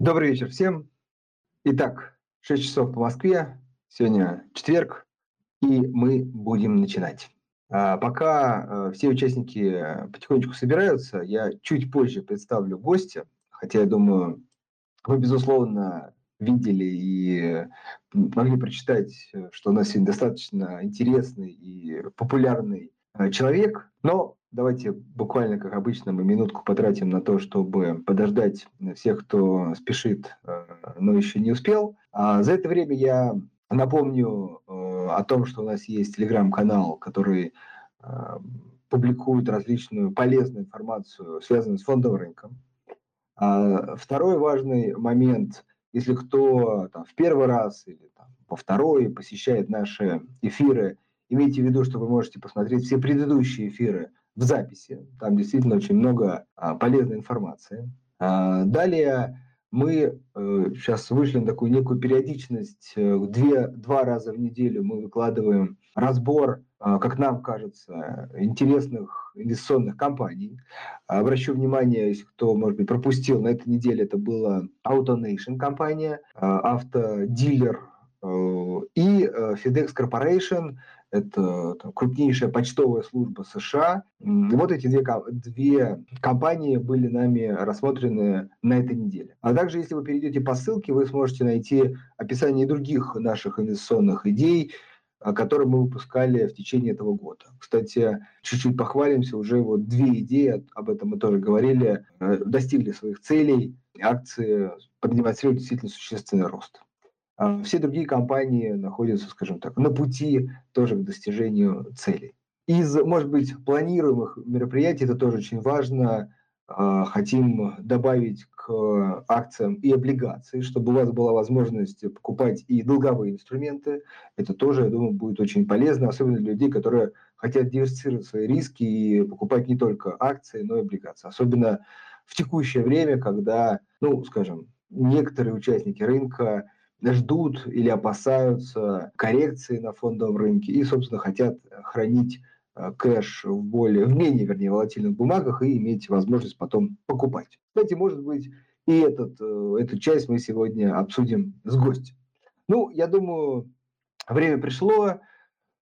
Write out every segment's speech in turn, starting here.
Добрый вечер всем. Итак, 6 часов по Москве. Сегодня четверг, и мы будем начинать. А пока э, все участники потихонечку собираются, я чуть позже представлю гостя, хотя я думаю, вы, безусловно, видели и могли прочитать, что у нас сегодня достаточно интересный и популярный э, человек, но Давайте буквально, как обычно, мы минутку потратим на то, чтобы подождать всех, кто спешит, э, но еще не успел. А за это время я напомню э, о том, что у нас есть телеграм-канал, который э, публикует различную полезную информацию, связанную с фондовым рынком. А второй важный момент, если кто там, в первый раз или там, по второй посещает наши эфиры, имейте в виду, что вы можете посмотреть все предыдущие эфиры в записи. Там действительно очень много а, полезной информации. А, далее мы э, сейчас вышли на такую некую периодичность. Э, две, два раза в неделю мы выкладываем разбор, э, как нам кажется, интересных инвестиционных компаний. Обращу внимание, если кто, может быть, пропустил, на этой неделе это была AutoNation компания, э, автодилер э, и э, FedEx Corporation – это там, крупнейшая почтовая служба США. Вот эти две, две компании были нами рассмотрены на этой неделе. А также, если вы перейдете по ссылке, вы сможете найти описание других наших инвестиционных идей, которые мы выпускали в течение этого года. Кстати, чуть-чуть похвалимся, уже вот две идеи, об этом мы тоже говорили, э, достигли своих целей, акции продемонстрировали действительно существенный рост. А все другие компании находятся, скажем так, на пути тоже к достижению целей. Из, может быть, планируемых мероприятий, это тоже очень важно, а, хотим добавить к акциям и облигации, чтобы у вас была возможность покупать и долговые инструменты. Это тоже, я думаю, будет очень полезно, особенно для людей, которые хотят диверсифицировать свои риски и покупать не только акции, но и облигации. Особенно в текущее время, когда, ну, скажем, некоторые участники рынка ждут или опасаются коррекции на фондовом рынке и, собственно, хотят хранить э, кэш в более, в менее, вернее, волатильных бумагах и иметь возможность потом покупать. Кстати, может быть, и этот, э, эту часть мы сегодня обсудим с гостем. Ну, я думаю, время пришло. Э,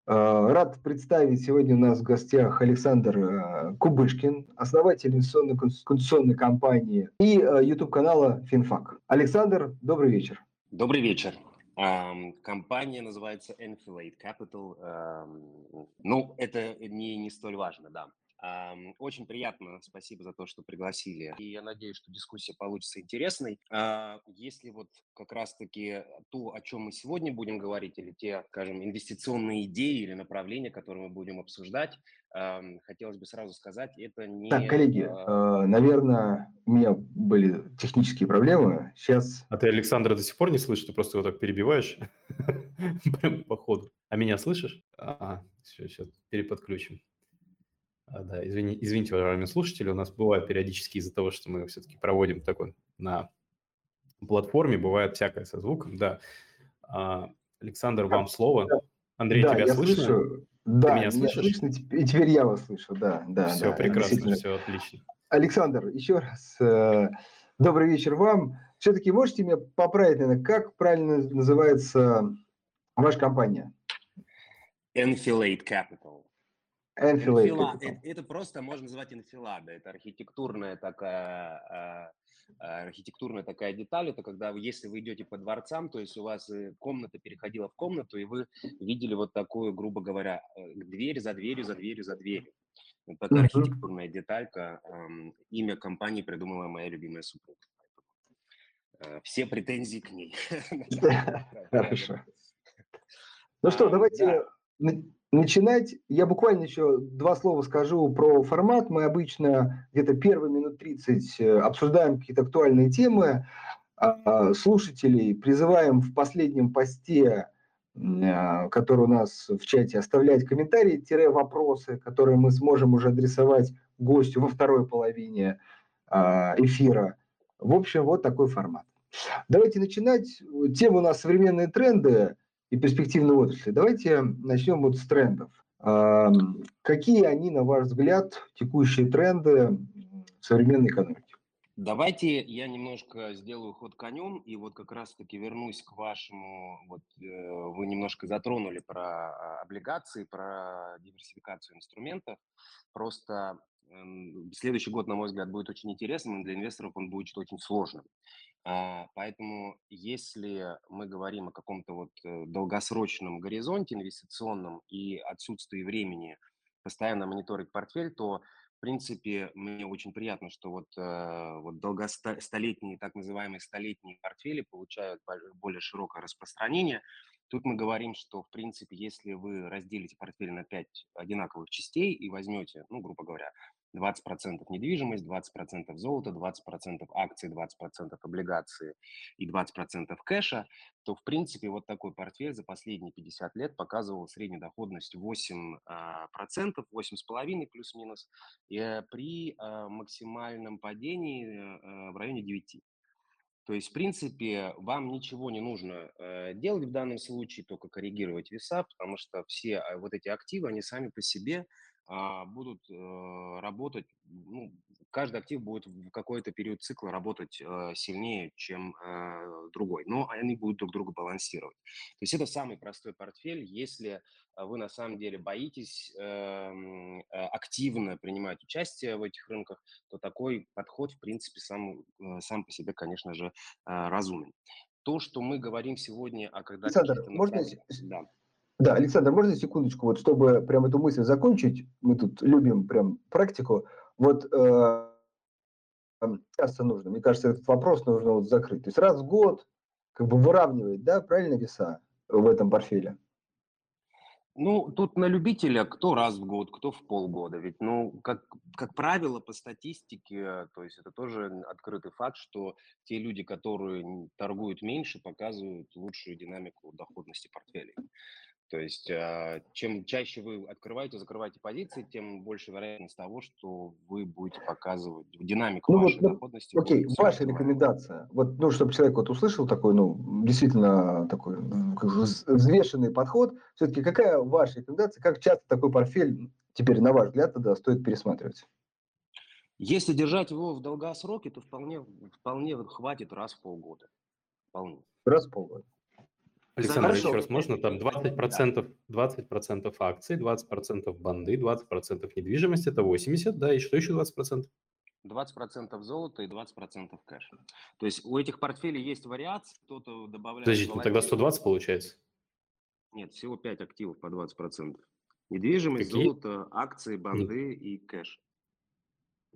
рад представить сегодня у нас в гостях Александр Кубышкин, основатель инвестиционной конституционной компании и YouTube-канала «Финфак». Александр, добрый вечер. Добрый вечер. Компания называется Enfilade Capital. Ну, это не, не столь важно, да. Очень приятно, спасибо за то, что пригласили. И я надеюсь, что дискуссия получится интересной. А, если вот как раз-таки то, о чем мы сегодня будем говорить, или те, скажем, инвестиционные идеи или направления, которые мы будем обсуждать, хотелось бы сразу сказать, это не... Так, коллеги, а, а, наверное, у меня были технические проблемы. Сейчас... А ты Александра до сих пор не слышишь? Ты просто его так перебиваешь прям по ходу. А меня слышишь? А, все, сейчас переподключим. А, да, извини, извините, уважаемые слушатели, у нас бывает периодически из-за того, что мы все-таки проводим такой на платформе, бывает всякое со звуком, да. А, Александр, вам слово. Андрей, да, тебя слышно? Слышу. Да, Ты меня слышишь? слышно, и теперь я вас слышу, да. да все да, прекрасно, все отлично. Александр, еще раз э, добрый вечер вам. Все-таки можете меня поправить, наверное, как правильно называется ваша компания? Enfilade Capital. Capital. Это, это просто можно назвать инфилада. Это архитектурная такая а, а, архитектурная такая деталь, это когда вы, если вы идете по дворцам, то есть у вас э, комната переходила в комнату, и вы видели вот такую, грубо говоря, э, дверь за дверью, за дверью, за дверью. Вот такая архитектурная деталька. Имя компании придумала моя любимая супруга. Э, все претензии к ней. Хорошо. Ну что, давайте начинать. Я буквально еще два слова скажу про формат. Мы обычно где-то первые минут 30 э, обсуждаем какие-то актуальные темы. А, слушателей призываем в последнем посте, а, который у нас в чате, оставлять комментарии-вопросы, которые мы сможем уже адресовать гостю во второй половине а, эфира. В общем, вот такой формат. Давайте начинать. Тема у нас современные тренды – и перспективной отрасли. Давайте начнем вот с трендов. Какие они, на ваш взгляд, текущие тренды в современной экономике? Давайте я немножко сделаю ход конем и вот как раз-таки вернусь к вашему, вот э, вы немножко затронули про а, облигации, про диверсификацию инструментов. Просто эм, следующий год, на мой взгляд, будет очень интересным, для инвесторов он будет очень сложным. А, поэтому если мы говорим о каком-то вот э, долгосрочном горизонте инвестиционном и отсутствии времени постоянно мониторить портфель, то в принципе, мне очень приятно, что вот, э, вот долгостолетние, так называемые столетние портфели получают более широкое распространение. Тут мы говорим, что, в принципе, если вы разделите портфель на 5 одинаковых частей и возьмете, ну, грубо говоря, 20% недвижимость, 20% золото, 20% акций, 20% облигации и 20% кэша, то, в принципе, вот такой портфель за последние 50 лет показывал среднюю доходность 8%, 8,5% плюс-минус, э, при э, максимальном падении э, в районе 9%. То есть, в принципе, вам ничего не нужно э, делать в данном случае, только коррегировать веса, потому что все э, вот эти активы, они сами по себе а, будут э, работать, ну, каждый актив будет в какой-то период цикла работать э, сильнее, чем э, другой, но они будут друг друга балансировать. То есть это самый простой портфель, если вы на самом деле боитесь эм, активно принимать участие в этих рынках, то такой подход, в принципе, сам, сам по себе, конечно же, разумен. То, что мы говорим сегодня, а когда... Александр, можно... Да. Да, Александр, можно секундочку, вот чтобы прям эту мысль закончить, мы тут любим прям практику, вот э, часто нужно, мне кажется, этот вопрос нужно вот закрыть. То есть раз в год как бы выравнивать, да, правильно веса в этом портфеле? Ну, тут на любителя, кто раз в год, кто в полгода. Ведь, ну, как, как правило, по статистике, то есть это тоже открытый факт, что те люди, которые торгуют меньше, показывают лучшую динамику доходности портфелей. То есть а, чем чаще вы открываете, закрываете позиции, тем больше вероятность того, что вы будете показывать динамику ну, вашей вот, доходности. Окей, ваша рекомендация. Вот, ну, чтобы человек вот услышал такой, ну, действительно такой как взвешенный подход, все-таки какая ваша рекомендация, как часто такой портфель теперь, на ваш взгляд, тогда стоит пересматривать? Если держать его в долгосроке, то вполне, вполне хватит раз в полгода. Вполне. Раз в полгода. Александр, Хорошо. еще раз, можно там 20%, 20% акций, 20% банды, 20% недвижимости, это 80, да, и что еще 20%? 20% золота и 20% кэша. То есть у этих портфелей есть вариации, кто-то добавляет... Подождите, ну тогда 120 получается? Нет, всего 5 активов по 20%. Недвижимость, Какие? золото, акции, банды Не... и кэш.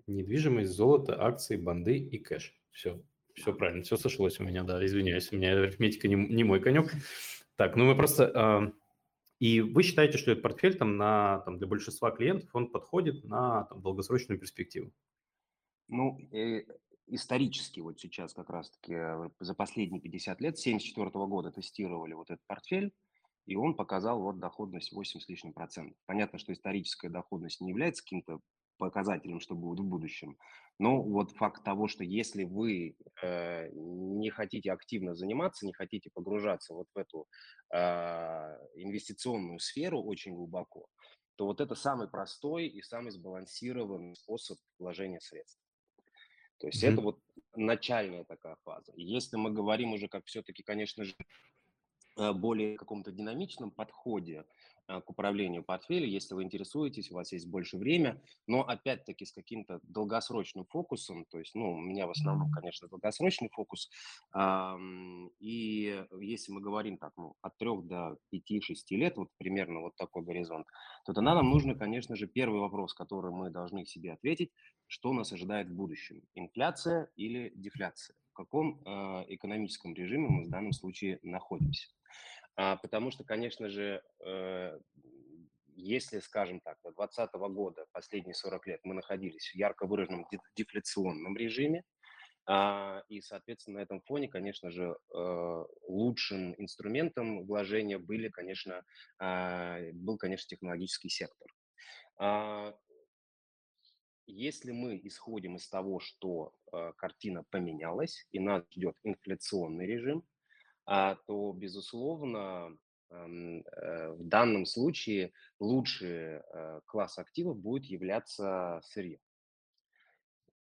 Недвижимость, золото, акции, банды и кэш. Все, все правильно, все сошлось у меня, да, извиняюсь, у меня арифметика не, не мой конек. Так, ну мы просто... Э, и вы считаете, что этот портфель там, на, там, для большинства клиентов, он подходит на там, долгосрочную перспективу? Ну, э, исторически вот сейчас как раз-таки э, за последние 50 лет, с 1974 года тестировали вот этот портфель, и он показал вот доходность 8 с лишним процентов. Понятно, что историческая доходность не является каким-то показателем, что будет в будущем. Но вот факт того, что если вы э, не хотите активно заниматься, не хотите погружаться вот в эту э, инвестиционную сферу очень глубоко, то вот это самый простой и самый сбалансированный способ вложения средств. То есть mm-hmm. это вот начальная такая фаза. И если мы говорим уже как все-таки, конечно же, более каком-то динамичном подходе Э, к управлению портфеля, если вы интересуетесь, у вас есть больше время, но опять-таки с каким-то долгосрочным фокусом, то есть, ну, у меня в основном, конечно, долгосрочный фокус, и если мы говорим так, ну, от 3 до 5-6 лет, вот примерно вот такой горизонт, то тогда нам нужно, конечно же, первый вопрос, который мы должны себе ответить, что нас ожидает в будущем, инфляция или дефляция, в каком э, экономическом режиме мы в данном случае находимся. А, потому что, конечно же, э, если, скажем так, до 2020 года, последние 40 лет, мы находились в ярко выраженном дефляционном режиме, а, и, соответственно, на этом фоне, конечно же, э, лучшим инструментом вложения были, конечно, а, был, конечно, технологический сектор. Если мы исходим из того, что э, картина поменялась и нас ждет инфляционный режим, то, безусловно, э, в данном случае лучший э, класс активов будет являться сырье.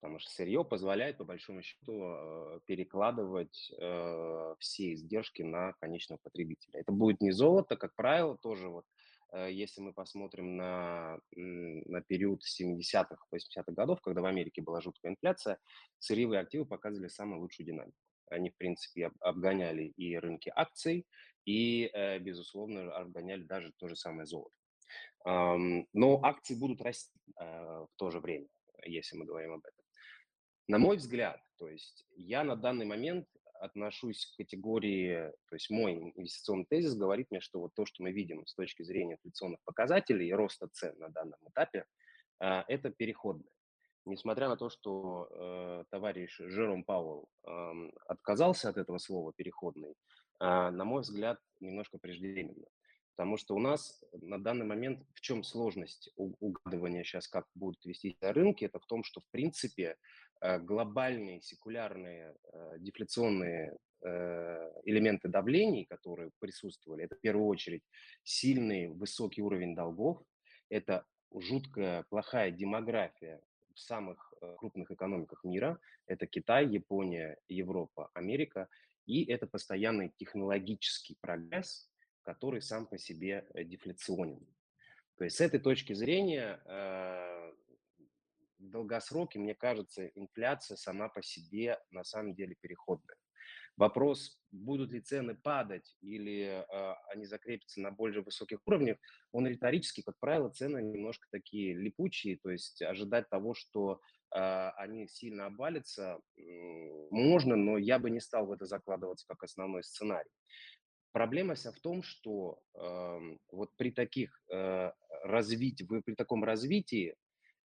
потому что сырье позволяет, по большому счету, э, перекладывать все издержки на конечного потребителя. Это будет не золото, как правило, тоже вот если мы посмотрим на, на период 70-х, 80-х годов, когда в Америке была жуткая инфляция, сырьевые активы показывали самую лучшую динамику. Они, в принципе, обгоняли и рынки акций, и, безусловно, обгоняли даже то же самое золото. Но акции будут расти в то же время, если мы говорим об этом. На мой взгляд, то есть я на данный момент отношусь к категории, то есть мой инвестиционный тезис говорит мне, что вот то, что мы видим с точки зрения инфляционных показателей и роста цен на данном этапе, а, это переходное. Несмотря на то, что э, товарищ Жером Пауэлл э, отказался от этого слова «переходный», э, на мой взгляд, немножко преждевременно. Потому что у нас на данный момент в чем сложность угадывания сейчас, как будут вести рынки, это в том, что в принципе Э, глобальные секулярные э, дефляционные э, элементы давлений, которые присутствовали, это в первую очередь сильный высокий уровень долгов, это жуткая плохая демография в самых крупных экономиках мира, это Китай, Япония, Европа, Америка, и это постоянный технологический прогресс, который сам по себе дефляционен. То есть с этой точки зрения в долгосроке, мне кажется, инфляция сама по себе на самом деле переходная. Вопрос, будут ли цены падать или э, они закрепятся на более высоких уровнях, он риторический, как правило, цены немножко такие липучие, то есть ожидать того, что э, они сильно обвалятся, э, можно, но я бы не стал в это закладываться как основной сценарий. Проблема вся в том, что э, вот при таких э, развитии, при таком развитии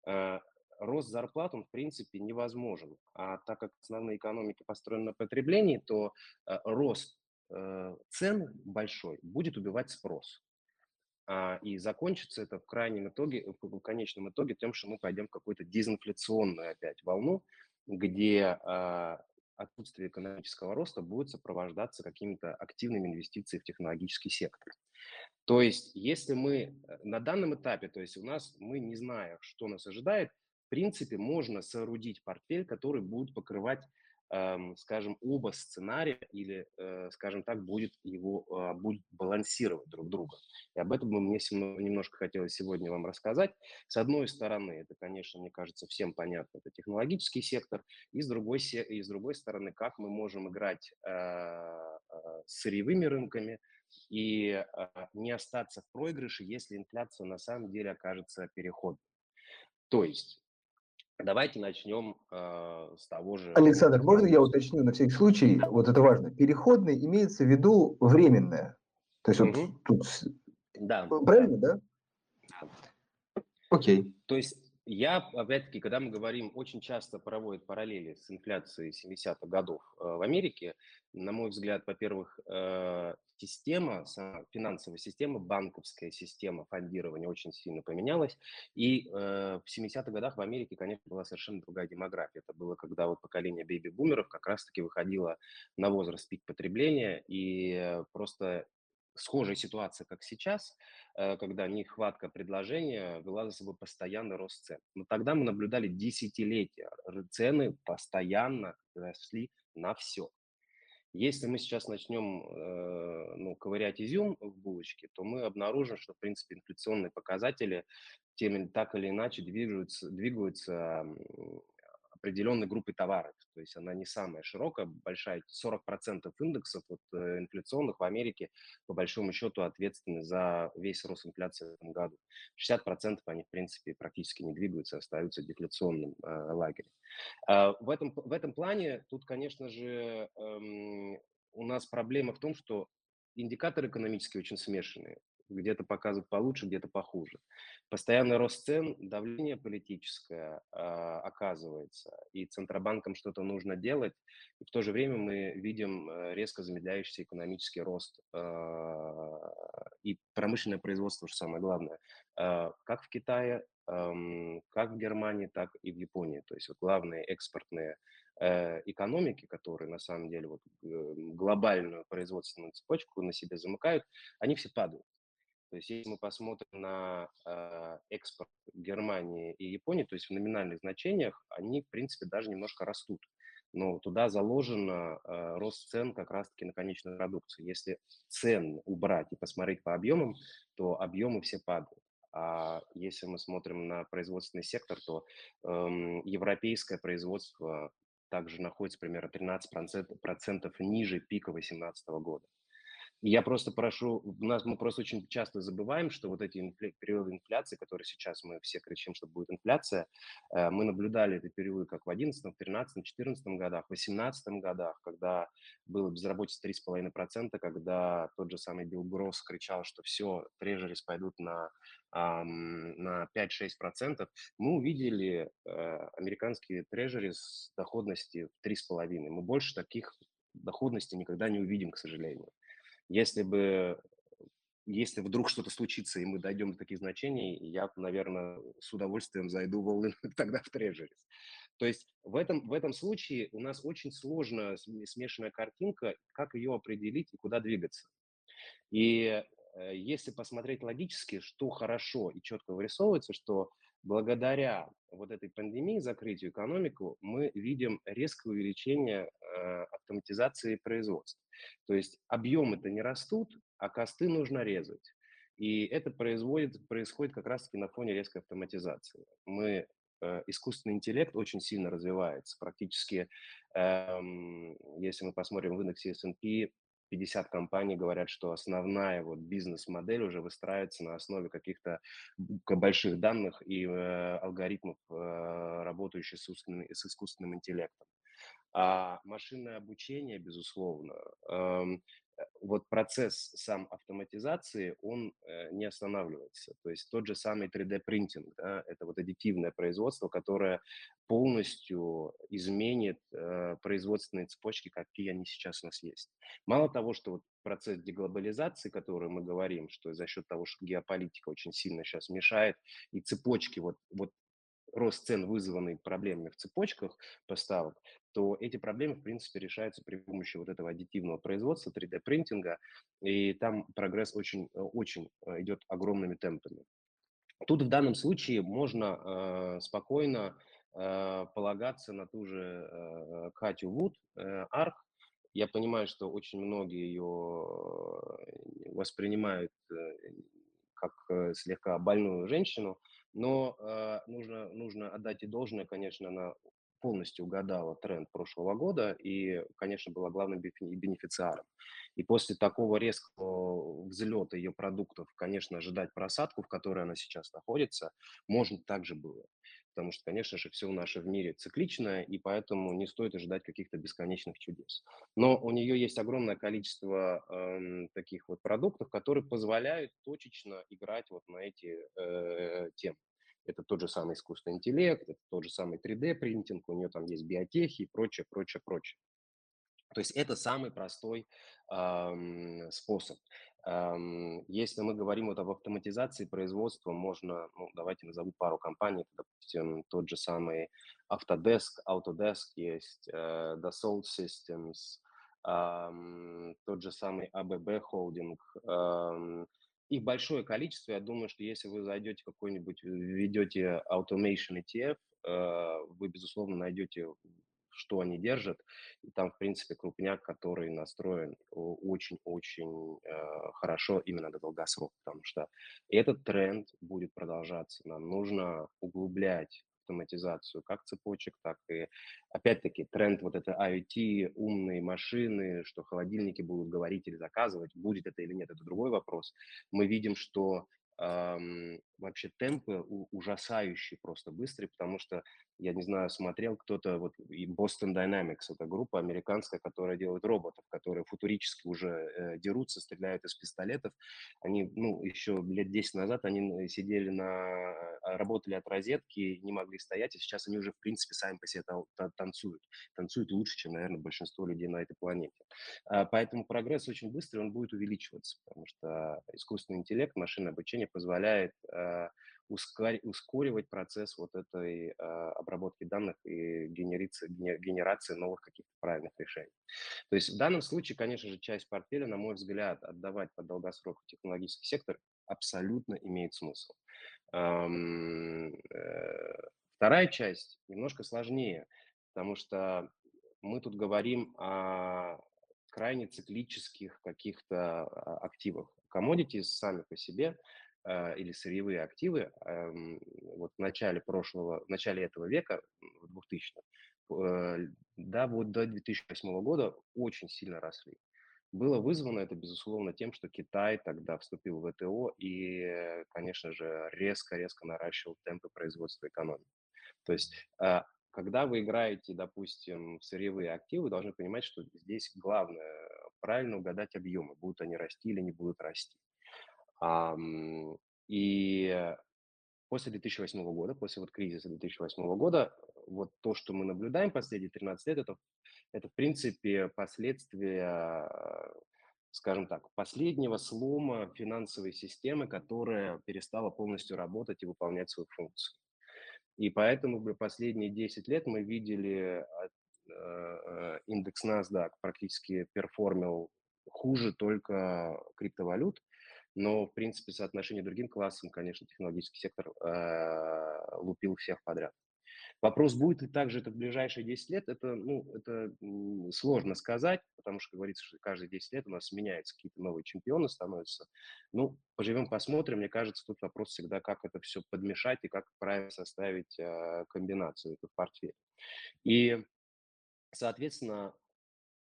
э, рост зарплат, он в принципе невозможен. А так как основные экономики построены на потреблении, то э, рост э, цен большой будет убивать спрос. А, и закончится это в крайнем итоге, в конечном итоге тем, что мы пойдем в какую-то дезинфляционную опять волну, где э, отсутствие экономического роста будет сопровождаться какими-то активными инвестициями в технологический сектор. То есть, если мы э, на данном этапе, то есть у нас мы не знаем, что нас ожидает, принципе, можно соорудить портфель, который будет покрывать, эм, скажем, оба сценария или, э, скажем так, будет его э, будет балансировать друг друга. И об этом бы мне немножко хотелось сегодня вам рассказать. С одной стороны, это, конечно, мне кажется, всем понятно, это технологический сектор, и с другой, и с другой стороны, как мы можем играть э, с сырьевыми рынками, и не остаться в проигрыше, если инфляция на самом деле окажется переходной. То есть Давайте начнем э, с того же. Александр, можно я уточню на всякий случай? Вот это важно. Переходный имеется в виду временное. То есть угу. вот тут... Да. Правильно, да? да? Окей. То есть я, опять-таки, когда мы говорим, очень часто проводят параллели с инфляцией 70-х годов э, в Америке, на мой взгляд, во-первых, э, система, финансовая система, банковская система фондирования очень сильно поменялась. И э, в 70-х годах в Америке, конечно, была совершенно другая демография. Это было, когда вот поколение бэйби-бумеров как раз-таки выходило на возраст пик потребления, и просто схожая ситуация, как сейчас, э, когда нехватка предложения вела за собой постоянный рост цен. Но тогда мы наблюдали десятилетия. Цены постоянно росли на все. Если мы сейчас начнем э, ну, ковырять изюм в булочке, то мы обнаружим, что, в принципе, инфляционные показатели тем так или иначе двигаются, двигаются определенной группы товаров. То есть она не самая широкая, большая. 40% индексов вот, э, инфляционных в Америке по большому счету ответственны за весь рост инфляции в этом году. 60% они, в принципе, практически не двигаются, остаются в дефляционном э, лагере. Э, в, этом, в этом плане тут, конечно же, э, у нас проблема в том, что индикаторы экономические очень смешанные где-то показывают получше, где-то похуже. Постоянный рост цен, давление политическое э, оказывается, и Центробанкам что-то нужно делать, и в то же время мы видим э, резко замедляющийся экономический рост э, и промышленное производство, что самое главное, э, как в Китае, э, как в Германии, так и в Японии. То есть вот главные экспортные э, экономики, которые на самом деле вот, э, глобальную производственную цепочку на себе замыкают, они все падают. То есть если мы посмотрим на э, экспорт Германии и Японии, то есть в номинальных значениях, они, в принципе, даже немножко растут. Но туда заложен э, рост цен как раз-таки на конечную продукцию. Если цен убрать и посмотреть по объемам, то объемы все падают. А если мы смотрим на производственный сектор, то эм, европейское производство также находится примерно 13% процентов ниже пика 2018 года. Я просто прошу, у нас мы просто очень часто забываем, что вот эти инфля, периоды инфляции, которые сейчас мы все кричим, что будет инфляция, э, мы наблюдали эти периоды как в 2011, 13, 14 годах, в 18 годах, когда было безработица 3,5%, когда тот же самый Билл Гросс кричал, что все, трежерис пойдут на, на 5-6%, мы увидели э, американские трежери с доходности в 3,5%. Мы больше таких доходностей никогда не увидим, к сожалению. Если бы, если вдруг что-то случится, и мы дойдем до таких значений, я, наверное, с удовольствием зайду в тогда в трежерис. То есть в этом, в этом случае у нас очень сложная смешанная картинка, как ее определить и куда двигаться. И э, если посмотреть логически, что хорошо и четко вырисовывается, что благодаря вот этой пандемии, закрытию экономику, мы видим резкое увеличение э, автоматизации производства. То есть объемы-то не растут, а косты нужно резать. И это производит, происходит как раз-таки на фоне резкой автоматизации. Мы э, искусственный интеллект очень сильно развивается. Практически, эм, если мы посмотрим в индексе S&P, 50 компаний говорят, что основная вот бизнес-модель уже выстраивается на основе каких-то больших данных и э, алгоритмов, э, работающих с, с искусственным интеллектом. А машинное обучение, безусловно, эм, вот процесс сам автоматизации, он э, не останавливается. То есть тот же самый 3D-принтинг, да, это вот аддитивное производство, которое полностью изменит э, производственные цепочки, какие они сейчас у нас есть. Мало того, что вот процесс деглобализации, который мы говорим, что за счет того, что геополитика очень сильно сейчас мешает, и цепочки, вот, вот рост цен, вызванный проблемами в цепочках поставок, то эти проблемы, в принципе, решаются при помощи вот этого аддитивного производства, 3D-принтинга, и там прогресс очень, э, очень э, идет огромными темпами. Тут в данном случае можно э, спокойно э, полагаться на ту же э, Катю Вуд, э, Арк. Я понимаю, что очень многие ее э, воспринимают как слегка больную женщину, но э, нужно, нужно отдать и должное, конечно, она полностью угадала тренд прошлого года и, конечно, была главным бенефициаром. И после такого резкого взлета ее продуктов, конечно, ожидать просадку, в которой она сейчас находится, можно также было. Потому что, конечно же, все в мире цикличное, и поэтому не стоит ожидать каких-то бесконечных чудес. Но у нее есть огромное количество э, таких вот продуктов, которые позволяют точечно играть вот на эти э, темы. Это тот же самый искусственный интеллект, это тот же самый 3D-принтинг, у нее там есть биотехи и прочее, прочее, прочее. То есть это самый простой эм, способ. Если мы говорим вот об автоматизации производства, можно, ну, давайте назову пару компаний, допустим, тот же самый Autodesk, Autodesk есть, э, Dassault Systems, тот же самый ABB Holding, их большое количество. Я думаю, что если вы зайдете какой-нибудь, введете Automation ETF, э, вы, безусловно, найдете, что они держат. И там, в принципе, крупняк, который настроен очень-очень э, хорошо именно до долгосрока, потому что этот тренд будет продолжаться. Нам нужно углублять автоматизацию как цепочек, так и, опять-таки, тренд вот это IoT, умные машины, что холодильники будут говорить или заказывать, будет это или нет, это другой вопрос. Мы видим, что вообще темпы ужасающие просто быстрые, потому что, я не знаю, смотрел кто-то, вот и Boston Dynamics, это группа американская, которая делает роботов, которые футурически уже э, дерутся, стреляют из пистолетов. Они, ну, еще лет 10 назад они сидели на, а, работали от розетки, не могли стоять, а сейчас они уже, в принципе, сами по себе танцуют. Танцуют лучше, чем, наверное, большинство людей на этой планете. А, поэтому прогресс очень быстрый, он будет увеличиваться, потому что искусственный интеллект, машинное обучение позволяет ускоривать процесс вот этой а, обработки данных и генерации, новых каких-то правильных решений. То есть в данном случае, конечно же, часть портфеля, на мой взгляд, отдавать под долгосрок технологический сектор абсолютно имеет смысл. Вторая часть немножко сложнее, потому что мы тут говорим о крайне циклических каких-то а, активах. Commodities сами по себе э, или сырьевые активы эм, вот в начале прошлого, в начале этого века, в 2000 э, да, вот до 2008 года очень сильно росли. Было вызвано это, безусловно, тем, что Китай тогда вступил в ВТО и, конечно же, резко-резко наращивал темпы производства экономики. То есть когда вы играете, допустим, в сырьевые активы, вы должны понимать, что здесь главное правильно угадать объемы, будут они расти или не будут расти. И после 2008 года, после вот кризиса 2008 года, вот то, что мы наблюдаем последние 13 лет, это, это в принципе последствия, скажем так, последнего слома финансовой системы, которая перестала полностью работать и выполнять свою функцию. И поэтому последние 10 лет мы видели э, индекс NASDAQ практически перформил хуже только криптовалют, но, в принципе, соотношение другим классам, конечно, технологический сектор э, лупил всех подряд. Вопрос, будет ли также это в ближайшие 10 лет, это, ну, это сложно сказать, потому что говорится, что каждые 10 лет у нас меняются какие-то новые чемпионы, становятся. Ну, поживем, посмотрим. Мне кажется, тут вопрос всегда, как это все подмешать и как правильно составить э, комбинацию этого портфеля. И, соответственно,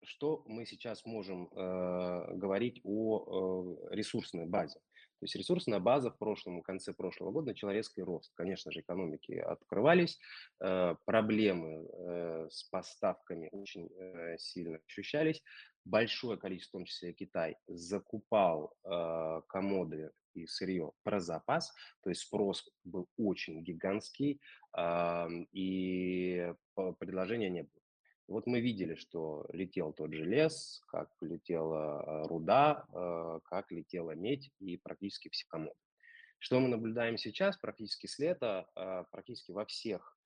что мы сейчас можем э, говорить о э, ресурсной базе? То есть ресурсная база в прошлом, в конце прошлого года начала резкий рост. Конечно же, экономики открывались, э, проблемы э, с поставками очень э, сильно ощущались. Большое количество, в том числе Китай, закупал э, комоды и сырье про запас, то есть спрос был очень гигантский, э, и предложения не было. Вот мы видели, что летел тот же лес, как летела э, руда, э, как летела медь и практически все комоды. Что мы наблюдаем сейчас? Практически с лета, э, практически во всех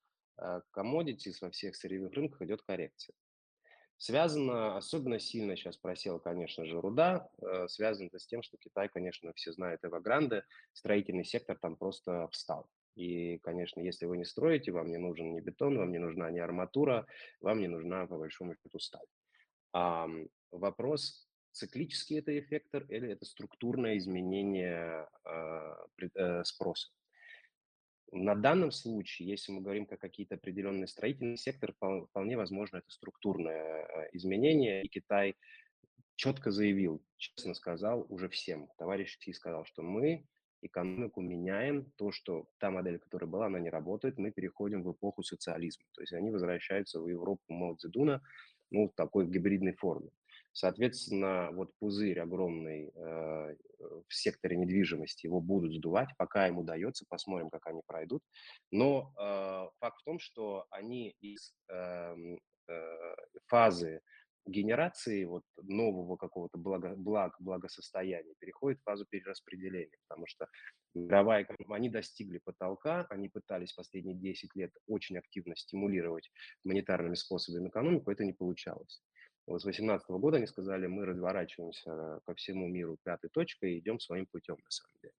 commodities, во всех сырьевых рынках идет коррекция. Связано, особенно сильно сейчас просела, конечно же, руда. Связано это с тем, что Китай, конечно, все знают Эвагранде, строительный сектор там просто встал. И, конечно, если вы не строите, вам не нужен ни бетон, вам не нужна ни арматура, вам не нужна, по большому счету, сталь. А, вопрос, циклический это эффектор или это структурное изменение а, э, спроса. На данном случае, если мы говорим как какие-то определенные строительные секторы, вполне возможно, это структурное э, изменение, и Китай четко заявил, честно сказал уже всем, товарищ Си сказал, что мы экономику меняем, то, что та модель, которая была, она не работает, мы переходим в эпоху социализма. То есть они возвращаются в Европу Мао Цзэдуна, ну, в такой гибридной форме. Соответственно, вот пузырь огромный э, в секторе недвижимости, его будут сдувать, пока им удается, посмотрим, как они пройдут. Но э, факт в том, что они из э, э, фазы генерации вот нового какого-то благо, благ, благосостояния переходит в фазу перераспределения, потому что мировая они достигли потолка, они пытались последние 10 лет очень активно стимулировать монетарными способами экономику, это не получалось. Вот с 2018 года они сказали, мы разворачиваемся ко всему миру пятой точкой и идем своим путем, на самом деле.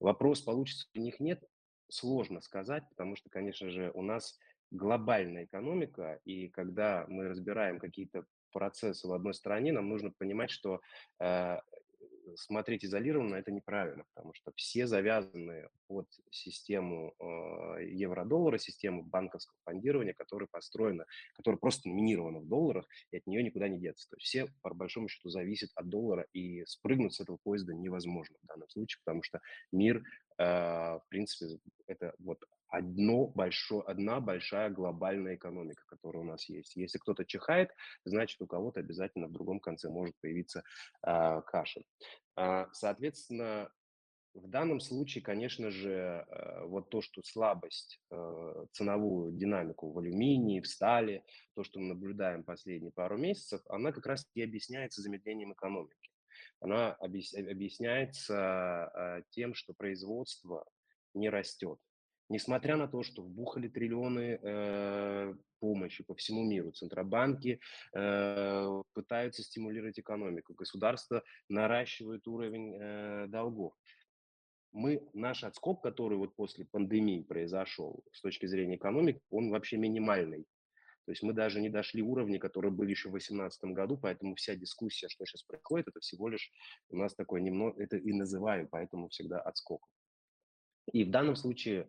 Вопрос, получится у них нет, сложно сказать, потому что, конечно же, у нас глобальная экономика, и когда мы разбираем какие-то процессы в одной стране, нам нужно понимать, что э, смотреть изолированно это неправильно, потому что все завязаны под систему э, евро-доллара, систему банковского фондирования, которая построена, которая просто номинирована в долларах, и от нее никуда не деться. То есть все, по большому счету, зависят от доллара, и спрыгнуть с этого поезда невозможно в данном случае, потому что мир, э, в принципе, это вот одно большое, одна большая глобальная экономика, которая у нас есть. Если кто-то чихает, значит, у кого-то обязательно в другом конце может появиться э, кашель. Э, соответственно, в данном случае, конечно же, э, вот то, что слабость, э, ценовую динамику в алюминии, в стали, то, что мы наблюдаем последние пару месяцев, она как раз и объясняется замедлением экономики. Она объясняется э, тем, что производство не растет Несмотря на то, что вбухали триллионы э, помощи по всему миру, центробанки э, пытаются стимулировать экономику, государство наращивает уровень э, долгов. мы, наш отскок, который вот после пандемии произошел с точки зрения экономики, он вообще минимальный. То есть мы даже не дошли уровня, который был еще в 2018 году, поэтому вся дискуссия, что сейчас происходит, это всего лишь у нас такое немного, это и называем, поэтому всегда отскок. И в данном случае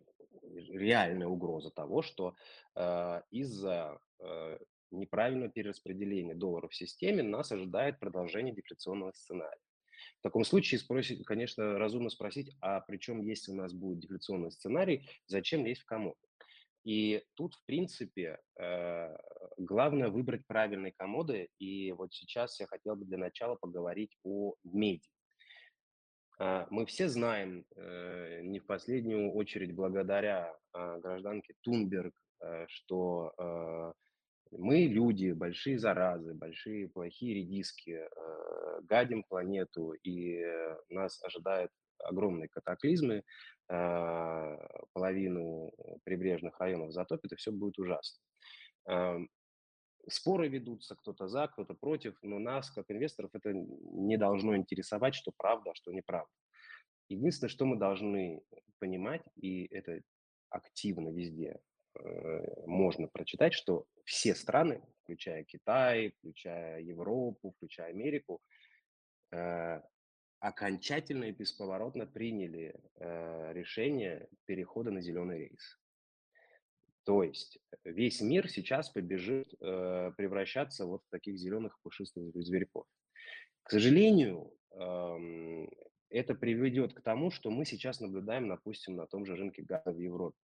реальная угроза того, что э, из-за э, неправильного перераспределения долларов в системе нас ожидает продолжение дефляционного сценария. В таком случае, спросить, конечно, разумно спросить, а при чем, если у нас будет дефляционный сценарий, зачем лезть в комод? И тут, в принципе, э, главное выбрать правильные комоды. И вот сейчас я хотел бы для начала поговорить о меди. А, мы все знаем, э, не в последнюю очередь благодаря а, гражданке Тунберг, э, что э, мы, люди, большие заразы, большие плохие редиски, гадим планету, и нас ожидают огромные катаклизмы, половину прибрежных районов затопит, и все будет ужасно. Споры ведутся, кто-то за, кто-то против, но нас, как инвесторов, это не должно интересовать, что правда, а что неправда. Единственное, что мы должны понимать, и это активно везде э, можно прочитать, что все страны, включая Китай, включая Европу, включая Америку, э, окончательно и бесповоротно приняли э, решение перехода на зеленый рейс. То есть весь мир сейчас побежит э, превращаться вот в таких зеленых пушистых зверьков. К сожалению, э, это приведет к тому, что мы сейчас наблюдаем, допустим, на том же рынке газа в Европе.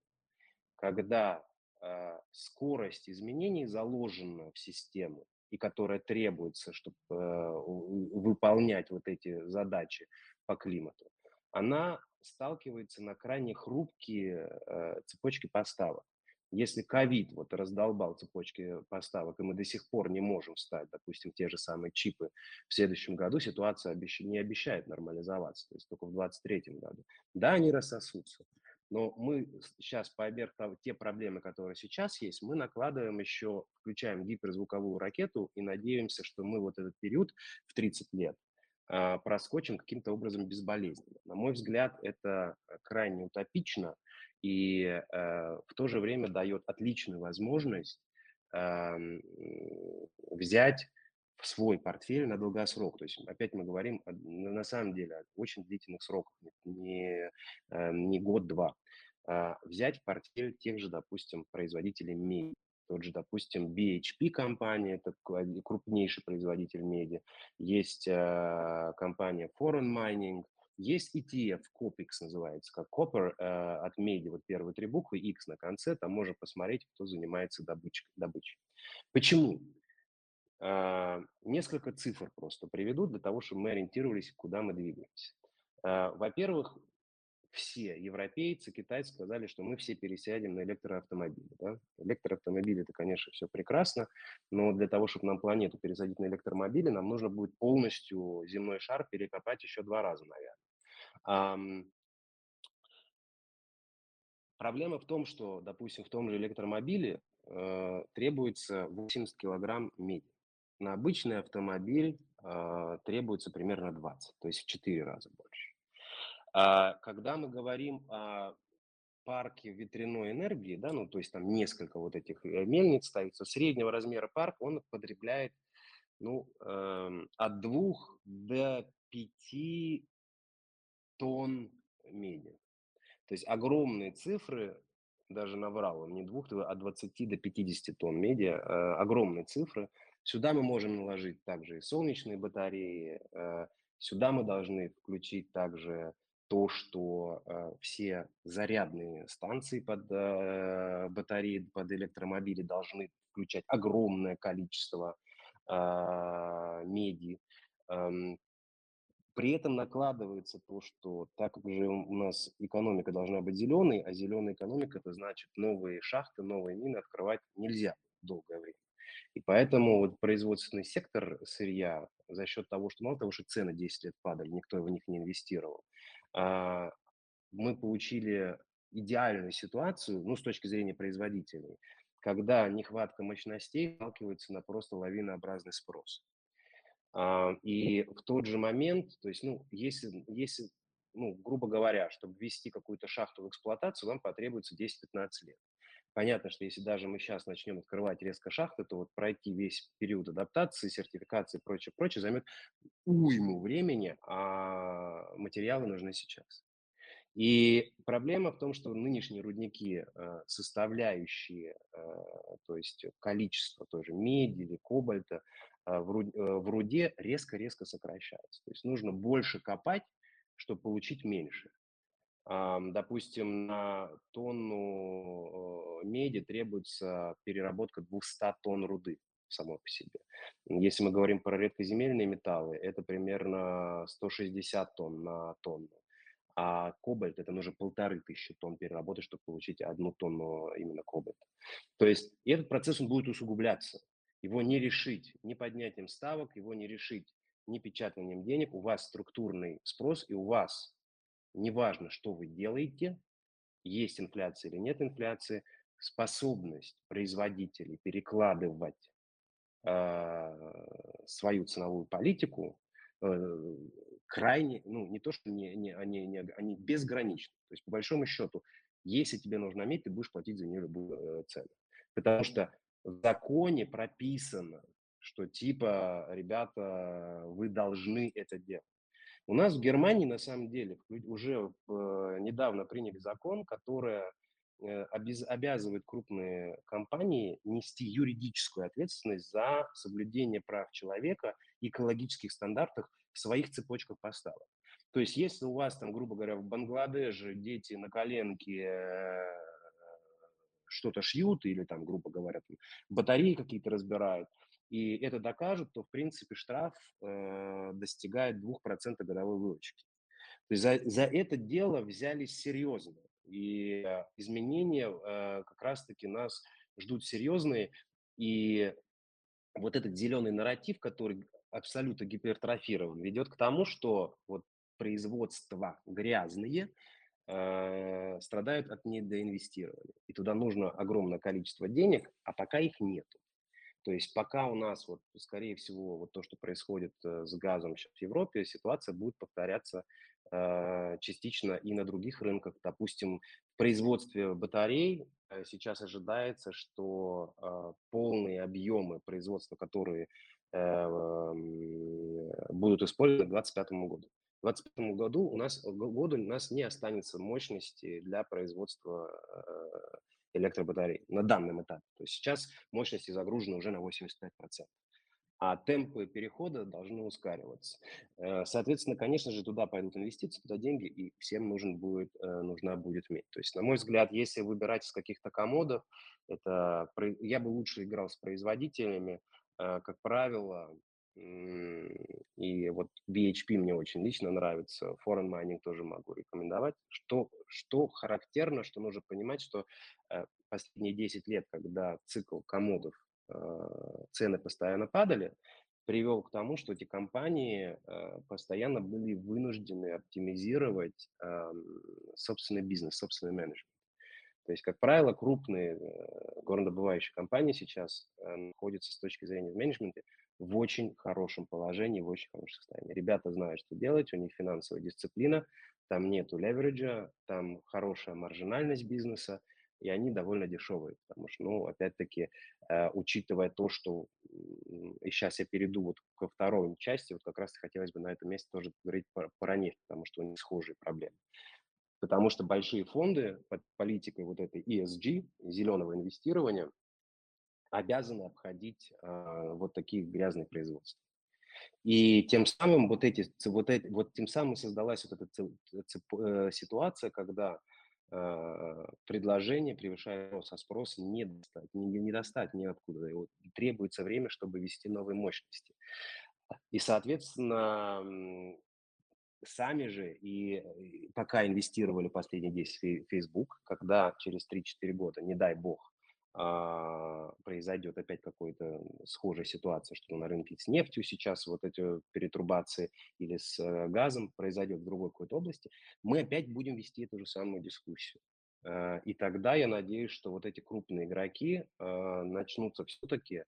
Когда э, скорость изменений заложена в систему, и которая требуется, чтобы э, выполнять вот эти задачи по климату, она сталкивается на крайне хрупкие э, цепочки поставок. Если ковид вот раздолбал цепочки поставок, и мы до сих пор не можем встать, допустим, те же самые чипы в следующем году, ситуация обещ... не обещает нормализоваться, то есть только в 2023 году. Да, они рассосутся, но мы сейчас поверх того, те проблемы, которые сейчас есть, мы накладываем еще, включаем гиперзвуковую ракету и надеемся, что мы вот этот период в 30 лет а, проскочим каким-то образом безболезненно. На мой взгляд, это крайне утопично – и э, в то же время дает отличную возможность э, взять в свой портфель на долгосрок. То есть опять мы говорим на самом деле о очень длительных сроках, не, э, не год-два. А взять портфель тех же, допустим, производителей меди. Тот же, допустим, BHP компания, это крупнейший производитель меди. Есть э, компания Foreign Mining, есть ETF, COPEX называется, как Copper э, от меди, вот первые три буквы, X на конце, там можно посмотреть, кто занимается добычкой, добычей. Почему? Э, несколько цифр просто приведу для того, чтобы мы ориентировались, куда мы двигаемся. Э, во-первых, все европейцы, китайцы сказали, что мы все пересядем на электроавтомобили. Да? Электроавтомобили – это, конечно, все прекрасно, но для того, чтобы нам планету пересадить на электромобили, нам нужно будет полностью земной шар перекопать еще два раза, наверное. Проблема в том, что, допустим, в том же электромобиле э, требуется 80 килограмм меди. На обычный автомобиль э, требуется примерно 20, то есть в 4 раза больше. А когда мы говорим о парке ветряной энергии, да, ну, то есть там несколько вот этих э, мельниц ставится, среднего размера парк, он потребляет, ну, э, от 2 до 5 тонн меди. То есть огромные цифры, даже наврал, не двух, а 20 до 50 тонн меди, э, огромные цифры. Сюда мы можем наложить также и солнечные батареи, э, сюда мы должны включить также то, что э, все зарядные станции под э, батареи, под электромобили должны включать огромное количество э, меди. Эм, при этом накладывается то, что так как же у нас экономика должна быть зеленой, а зеленая экономика, это значит новые шахты, новые мины открывать нельзя долгое время. И поэтому вот производственный сектор сырья за счет того, что мало того, что цены 10 лет падали, никто в них не инвестировал, а, мы получили идеальную ситуацию, ну, с точки зрения производителей, когда нехватка мощностей сталкивается на просто лавинообразный спрос. А, и в тот же момент, то есть, ну, если, если ну, грубо говоря, чтобы ввести какую-то шахту в эксплуатацию, вам потребуется 10-15 лет. Понятно, что если даже мы сейчас начнем открывать резко шахты, то вот пройти весь период адаптации, сертификации и прочее, прочее займет уйму времени, а материалы нужны сейчас. И проблема в том, что нынешние рудники, э, составляющие, э, то есть количество тоже меди или кобальта э, в руде резко-резко сокращается. То есть нужно больше копать, чтобы получить меньше. Допустим, на тонну меди требуется переработка 200 тонн руды само по себе. Если мы говорим про редкоземельные металлы, это примерно 160 тонн на тонну а кобальт это нужно полторы тысячи тонн переработать, чтобы получить одну тонну именно кобальта. То есть этот процесс он будет усугубляться. Его не решить ни поднятием ставок, его не решить ни печатанием денег. У вас структурный спрос, и у вас, неважно, что вы делаете, есть инфляция или нет инфляции, способность производителей перекладывать э, свою ценовую политику э, крайне, ну, не то, что не, не, они, не, они безграничны. То есть, по большому счету, если тебе нужно медь, ты будешь платить за нее любую э, цену. Потому что в законе прописано, что типа, ребята, вы должны это делать. У нас в Германии, на самом деле, уже э, недавно приняли закон, который э, обязывает крупные компании нести юридическую ответственность за соблюдение прав человека, экологических стандартов своих цепочках поставок. То есть если у вас там, грубо говоря, в Бангладеше дети на коленке э, что-то шьют или там, грубо говоря, там, батареи какие-то разбирают, и это докажут, то, в принципе, штраф э, достигает 2% годовой выручки. То есть за, за это дело взялись серьезно. И э, изменения э, как раз-таки нас ждут серьезные. И вот этот зеленый нарратив, который абсолютно гипертрофирован, ведет к тому, что вот производства грязные э, страдают от недоинвестирования. И туда нужно огромное количество денег, а пока их нет. То есть пока у нас, вот, скорее всего, вот то, что происходит э, с газом сейчас в Европе, ситуация будет повторяться э, частично и на других рынках. Допустим, в производстве батарей э, сейчас ожидается, что э, полные объемы производства, которые будут использованы к 2025 году. В 2025 году у нас, году у нас не останется мощности для производства э, электробатарей на данном этапе. То есть сейчас мощности загружены уже на 85%. А темпы перехода должны ускориваться. Э, соответственно, конечно же, туда пойдут инвестиции, туда деньги, и всем нужен будет, нужна будет медь. То есть, на мой взгляд, если выбирать из каких-то комодов, это я бы лучше играл с производителями, Э, как правило, и вот BHP мне очень лично нравится, Foreign Mining тоже могу рекомендовать. Что, что характерно, что нужно понимать, что э, последние 10 лет, когда цикл комодов, э, цены постоянно падали, привел к тому, что эти компании постоянно были вынуждены оптимизировать собственный бизнес, собственный менеджмент. То есть, как правило, крупные э, горнодобывающие компании сейчас э, находятся с точки зрения менеджмента в очень хорошем положении, в очень хорошем состоянии. Ребята знают, что делать, у них финансовая дисциплина, там нету левериджа, там хорошая маржинальность бизнеса, и они довольно дешевые, потому что, ну, опять-таки, э, учитывая то, что, и сейчас я перейду вот ко второй части, вот как раз хотелось бы на этом месте тоже говорить про, про нефть, потому что у них схожие проблемы. Потому что большие фонды под политикой вот этой ESG, зеленого инвестирования, обязаны обходить э, вот такие грязные производства. И тем самым вот эти, вот эти, вот тем самым создалась вот эта цеп, цеп, э, ситуация, когда э, предложение превышает рост, а спрос не достать, не, не достать ниоткуда. И требуется время, чтобы ввести новые мощности. И, соответственно, сами же и пока инвестировали последние 10 в Facebook, когда через 3-4 года, не дай бог, а, произойдет опять какая-то схожая ситуация, что на рынке с нефтью сейчас вот эти перетрубации или с э, газом произойдет в другой какой-то области, мы опять будем вести эту же самую дискуссию. А, и тогда я надеюсь, что вот эти крупные игроки а, начнутся все-таки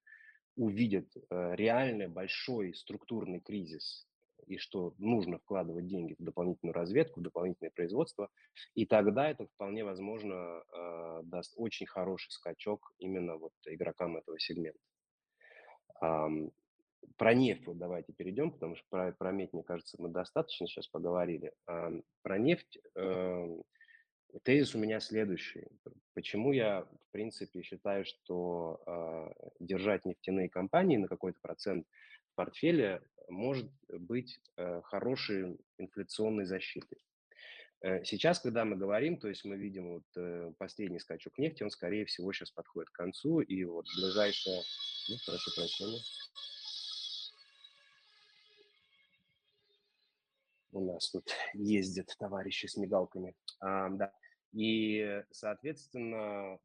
увидят э, реальный большой структурный кризис и что нужно вкладывать деньги в дополнительную разведку, в дополнительное производство, и тогда это вполне возможно э, даст очень хороший скачок именно вот игрокам этого сегмента. Um, про нефть вот давайте перейдем, потому что про, про медь, мне кажется, мы достаточно сейчас поговорили. Um, про нефть э, тезис у меня следующий. Почему я, в принципе, считаю, что э, держать нефтяные компании на какой-то процент в портфеле может быть э, хорошей инфляционной защитой. Э, сейчас, когда мы говорим, то есть мы видим вот э, последний скачок нефти, он, скорее всего, сейчас подходит к концу, и вот ближайшее... Ну, прошу прощения. У нас тут ездят товарищи с мигалками. А, да. И, соответственно,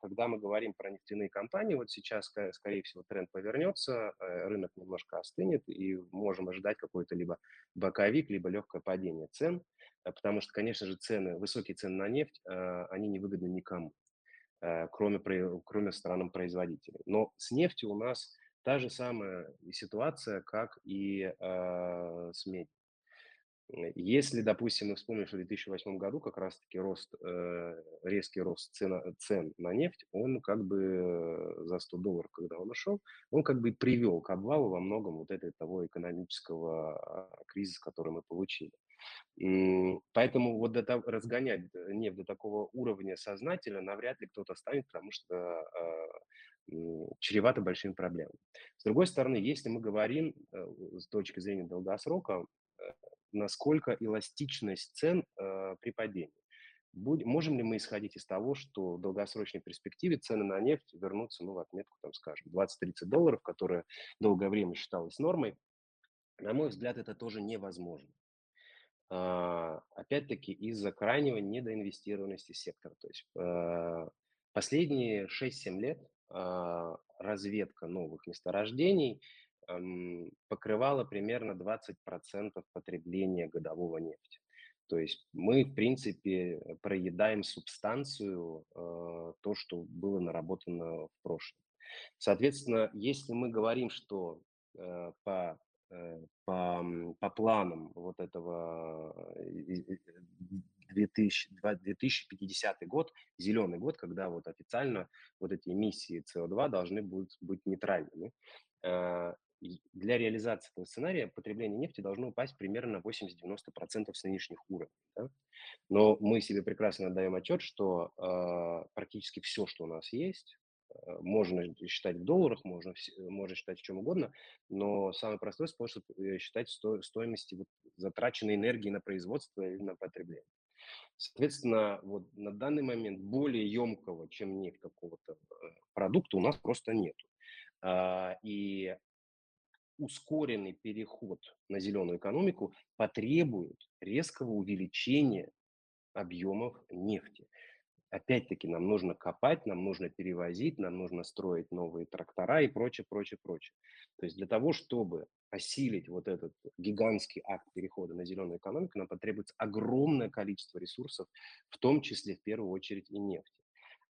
когда мы говорим про нефтяные компании, вот сейчас, скорее всего, тренд повернется, э, рынок немножко остынет, и можем ожидать какой-то либо боковик, либо легкое падение цен, э, потому что, конечно же, цены, высокие цены на нефть, э, они невыгодны никому, кроме, кроме странам-производителей. Но с нефтью у нас та же самая ситуация, как и с медью. Если, допустим, мы вспомним, что в 2008 году как раз-таки рост, э, резкий рост цена, цен на нефть, он как бы за 100 долларов, когда он ушел, он как бы привел к обвалу во многом вот этого того экономического а, кризиса, который мы получили. Поэтому вот до того, разгонять нефть до такого уровня сознательно навряд ли кто-то станет, потому что э, чревато большими проблемами. С другой стороны, если мы говорим э, с точки зрения долгосрока, насколько эластичность цен э, при падении. Будь, можем ли мы исходить из того, что в долгосрочной перспективе цены на нефть вернутся ну, в отметку, там, скажем, 20-30 долларов, которая долгое время считалась нормой? На мой взгляд, это тоже невозможно. А, опять-таки из-за крайнего недоинвестированности сектора. То есть а, последние 6-7 лет а, разведка новых месторождений – покрывала примерно 20% потребления годового нефти. То есть мы, в принципе, проедаем субстанцию, э, то, что было наработано в прошлом. Соответственно, если мы говорим, что э, по, э, по, по планам вот этого 2000, 2050 год, зеленый год, когда вот официально вот эти эмиссии СО2 должны будут быть нейтральными, для реализации этого сценария потребление нефти должно упасть примерно на 80-90% с нынешних уровней. Да? Но мы себе прекрасно отдаем отчет, что э, практически все, что у нас есть, э, можно считать в долларах, можно, можно считать в чем угодно, но самый простой способ э, считать сто, стоимости вот, затраченной энергии на производство или на потребление. Соответственно, вот на данный момент более емкого, чем нефть какого-то э, продукта у нас просто нет. А, и ускоренный переход на зеленую экономику потребует резкого увеличения объемов нефти. Опять-таки нам нужно копать, нам нужно перевозить, нам нужно строить новые трактора и прочее, прочее, прочее. То есть для того, чтобы осилить вот этот гигантский акт перехода на зеленую экономику, нам потребуется огромное количество ресурсов, в том числе в первую очередь и нефти.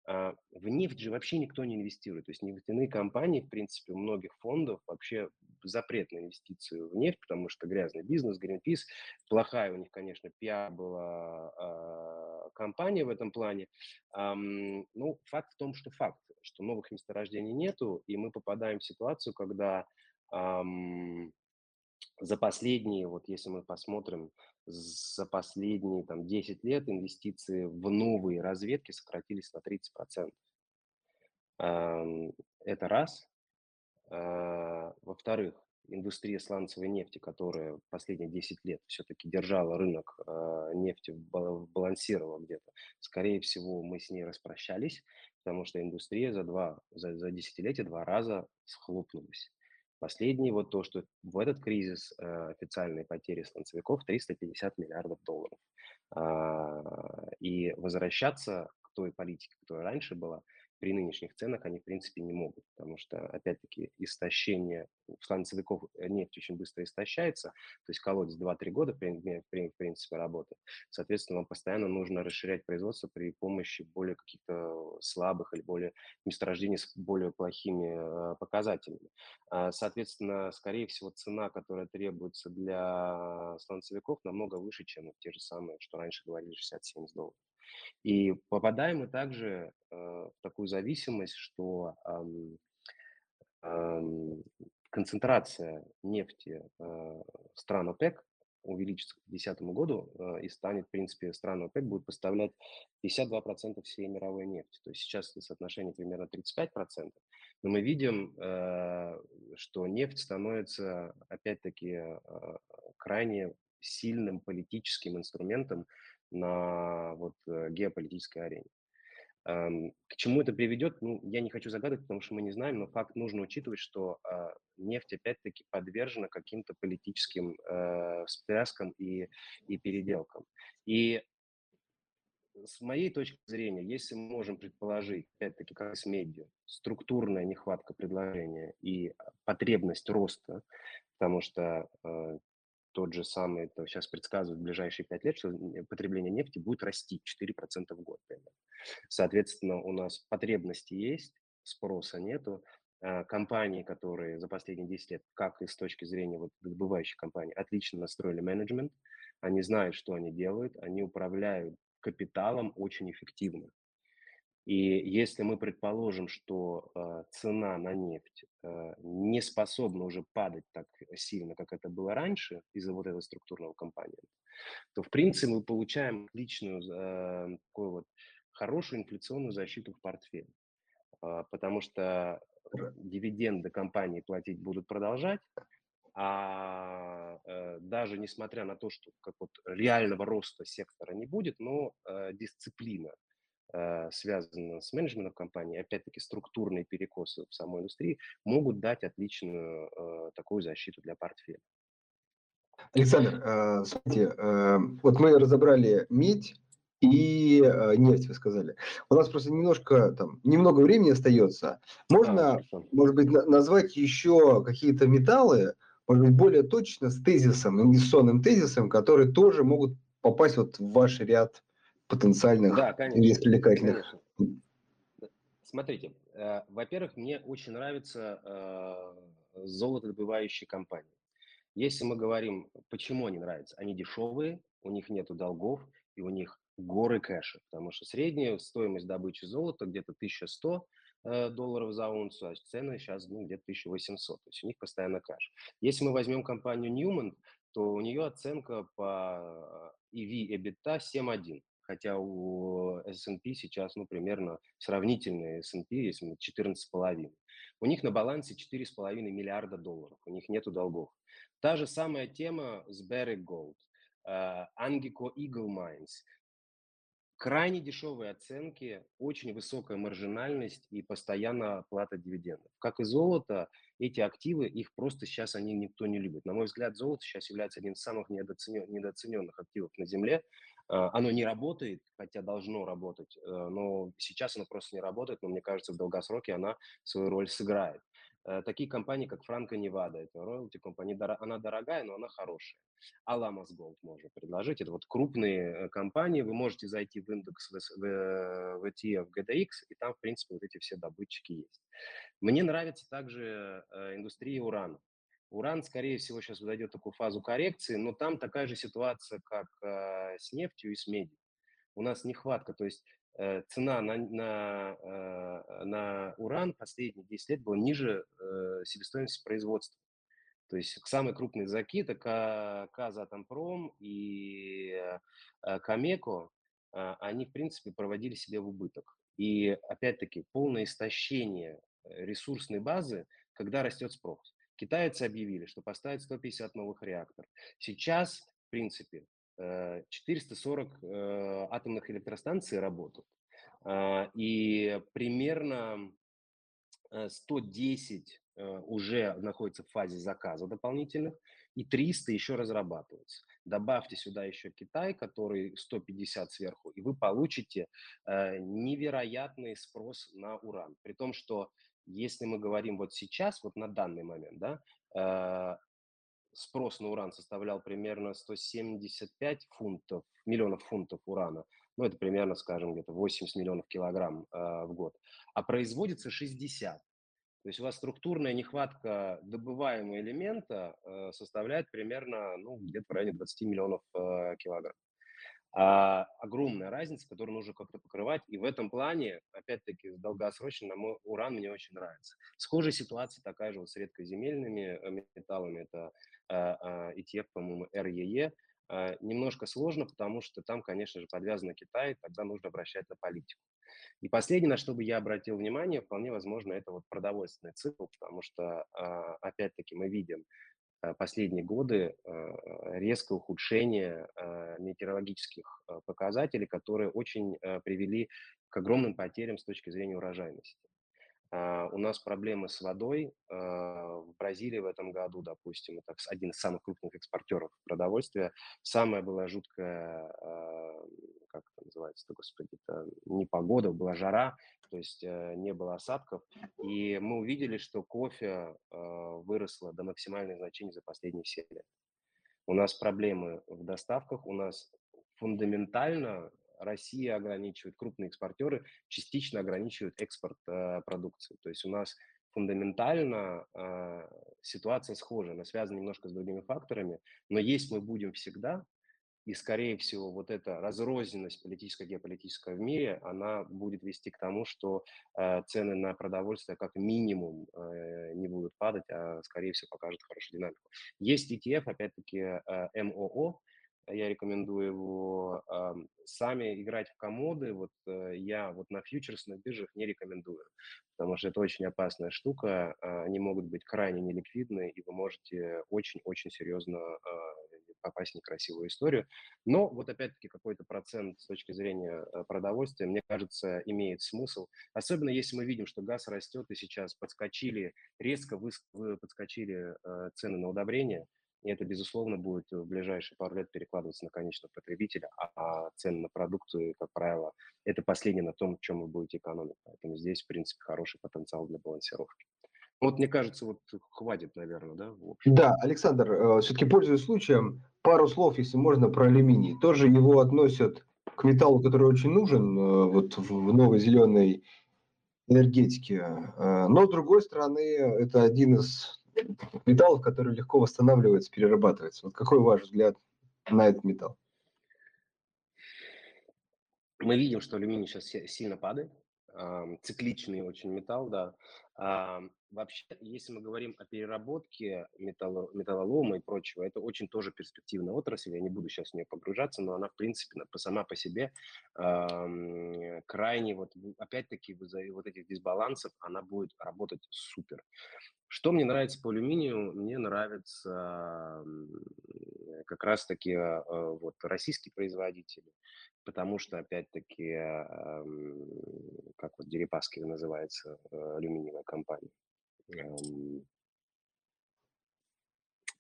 А, в нефть же вообще никто не инвестирует. То есть нефтяные компании, в принципе, у многих фондов вообще запрет на инвестиции в нефть, потому что грязный бизнес, Greenpeace, плохая у них, конечно, пиар была э, компания в этом плане. Ну, факт в том, что факт, что новых месторождений нету, и мы попадаем в ситуацию, когда за последние, вот если мы посмотрим, за последние там, 10 лет инвестиции в новые разведки сократились на 30%. Это раз. А, во-вторых, индустрия сланцевой нефти, которая последние 10 лет все-таки держала рынок а, нефти, балансировала где-то, скорее всего, мы с ней распрощались, потому что индустрия за, два, за, за десятилетие два раза схлопнулась. Последний вот то, что в этот кризис э, официальные потери станцевиков 350 миллиардов долларов. А, и возвращаться к той политике, которая раньше была, при нынешних ценах они, в принципе, не могут, потому что, опять-таки, истощение сланцевиков э, нефть очень быстро истощается, то есть колодец 2-3 года, в принципе, работает. Соответственно, вам постоянно нужно расширять производство при помощи более каких-то слабых или более месторождений с более плохими показателями. А, соответственно, скорее всего, цена, которая требуется для сланцевиков, намного выше, чем те же самые, что раньше говорили, 60-70 долларов. И попадаем мы также э, в такую зависимость, что эм, эм, концентрация нефти э, стран ОПЕК увеличится к 2050 году э, и станет, в принципе, страны ОПЕК будут поставлять 52% всей мировой нефти. То есть сейчас это соотношение примерно 35%, но мы видим, э, что нефть становится, опять-таки, э, крайне сильным политическим инструментом на вот, э, геополитической арене. К чему это приведет, ну, я не хочу загадывать, потому что мы не знаем, но факт нужно учитывать, что э, нефть опять-таки подвержена каким-то политическим э, всплескам и, и переделкам. И с моей точки зрения, если мы можем предположить, опять-таки, как с медиа, структурная нехватка предложения и потребность роста, потому что э, тот же самый, это сейчас предсказывают в ближайшие 5 лет, что потребление нефти будет расти 4% в год. Соответственно, у нас потребности есть, спроса нету. А, компании, которые за последние 10 лет, как и с точки зрения вот добывающих компаний, отлично настроили менеджмент, они знают, что они делают, они управляют капиталом очень эффективно. И если мы предположим, что э, цена на нефть э, не способна уже падать так сильно, как это было раньше из-за вот этого структурного компонента, то в принципе мы получаем отличную, э, такую вот хорошую инфляционную защиту в портфеле, э, потому что дивиденды компании платить будут продолжать, а э, даже несмотря на то, что как вот реального роста сектора не будет, но э, дисциплина связано с менеджментом компании, опять-таки структурные перекосы в самой индустрии могут дать отличную э, такую защиту для портфеля. Александр, э, смотрите, э, вот мы разобрали медь и э, нефть, вы сказали. У нас просто немножко там немного времени остается. Можно, а, может быть, на, назвать еще какие-то металлы, может быть, более точно с тезисом, инвестиционным тезисом, которые тоже могут попасть вот в ваш ряд потенциальных да, конечно, привлекательных. Конечно. Смотрите, э, во-первых, мне очень нравится э, золотодобывающие компании. Если мы говорим, почему они нравятся, они дешевые, у них нет долгов и у них горы кэша, потому что средняя стоимость добычи золота где-то 1100 э, долларов за унцию, а цены сейчас ну, где-то 1800, то есть у них постоянно кэш. Если мы возьмем компанию Newman, то у нее оценка по EV EBITDA 7.1 хотя у S&P сейчас, ну, примерно сравнительные S&P, если 14,5. У них на балансе 4,5 миллиарда долларов, у них нету долгов. Та же самая тема с Barrick Gold, uh, Angiko Eagle Mines. Крайне дешевые оценки, очень высокая маржинальность и постоянная оплата дивидендов. Как и золото, эти активы, их просто сейчас они никто не любит. На мой взгляд, золото сейчас является одним из самых недооцененных активов на Земле. А, оно не работает, хотя должно работать, э, но сейчас оно просто не работает, но мне кажется, в долгосроке она свою роль сыграет. Э, такие компании, как Франко Невада, это royalty компания, она дорогая, но она хорошая. Alamaz Gold можно предложить. Это вот крупные э, компании. Вы можете зайти в индекс в ETF GDX, и там, в принципе, вот эти все добытчики есть. Мне нравится также индустрия урана. Уран, скорее всего, сейчас выдает такую фазу коррекции, но там такая же ситуация, как э, с нефтью и с медью. У нас нехватка, то есть э, цена на, на, э, на уран последние 10 лет была ниже э, себестоимости производства. То есть самые крупные заки это Казатомпром и э, Камеко, э, они, в принципе, проводили себе в убыток. И, опять-таки, полное истощение э, ресурсной базы, когда растет спрос. Китайцы объявили, что поставят 150 новых реакторов. Сейчас, в принципе, 440 э, э, атомных электростанций работают. А, и примерно 110 э, уже находится в фазе заказа дополнительных. и 300 еще разрабатываются. Добавьте сюда еще Китай, который 150 сверху, и вы получите невероятный спрос на уран. При том, что если мы говорим вот сейчас, вот на данный момент, да, э, спрос на уран составлял примерно 175 фунтов, миллионов фунтов урана, ну, это примерно, скажем, где-то 80 миллионов килограмм э, в год, а производится 60. То есть у вас структурная нехватка добываемого элемента э, составляет примерно, ну, где-то в районе 20 миллионов э, килограмм. А, огромная разница, которую нужно как-то покрывать. И в этом плане, опять-таки, долгосрочно на мой уран мне очень нравится. Схожая ситуация такая же вот с редкоземельными э, металлами. Это э, ETF, по-моему, REE. Э, немножко сложно, потому что там, конечно же, подвязано Китай, тогда нужно обращать на политику. И последнее, на что бы я обратил внимание, вполне возможно, это вот продовольственный цикл, потому что, а, опять-таки, мы видим а, последние годы а, резкое ухудшение метеорологических показателей, которые очень привели к огромным потерям с точки зрения урожайности. Uh, у нас проблемы с водой. Uh, в Бразилии в этом году, допустим, это один из самых крупных экспортеров продовольствия. Самая была жуткая, uh, как это называется, господи, это не погода, была жара, то есть э, не было осадков. И мы увидели, что кофе выросло до максимальных значений за последние 7 лет. У нас проблемы в доставках, у нас фундаментально Россия ограничивает, крупные экспортеры частично ограничивают экспорт э, продукции. То есть у нас фундаментально э, ситуация схожа, она связана немножко с другими факторами, но есть мы будем всегда, и, скорее всего, вот эта разрозненность политическая, геополитическая в мире, она будет вести к тому, что э, цены на продовольствие как минимум э, не будут падать, а, скорее всего, покажут хорошую динамику. Есть ETF, опять-таки, э, МОО, я рекомендую его э, сами играть в комоды. Вот э, я вот на фьючерсных биржах не рекомендую, потому что это очень опасная штука. Э, они могут быть крайне неликвидны, и вы можете очень-очень серьезно э, попасть в некрасивую историю. Но вот опять-таки какой-то процент с точки зрения продовольствия, мне кажется, имеет смысл. Особенно если мы видим, что газ растет, и сейчас подскочили, резко вы, вы подскочили э, цены на удобрения – и это, безусловно, будет в ближайшие пару лет перекладываться на конечного потребителя, а, цены на продукты, как правило, это последнее на том, чем вы будете экономить. Поэтому здесь, в принципе, хороший потенциал для балансировки. Вот мне кажется, вот хватит, наверное, да? Да, Александр, э, все-таки пользуясь случаем, пару слов, если можно, про алюминий. Тоже его относят к металлу, который очень нужен э, вот в новой зеленой энергетике. Э, но, с другой стороны, это один из металлов, который легко восстанавливается, перерабатывается. Вот какой ваш взгляд на этот металл? Мы видим, что алюминий сейчас сильно падает. Цикличный очень металл, да. Вообще, если мы говорим о переработке металло, металлолома и прочего, это очень тоже перспективная отрасль. Я не буду сейчас в нее погружаться, но она, в принципе, сама по себе э, крайне, вот опять-таки, из-за вот этих дисбалансов, она будет работать супер. Что мне нравится по алюминию? Мне нравится как раз-таки э, вот российские производители, потому что, опять-таки, как вот Дерипаски называется, э, алюминиевая компания.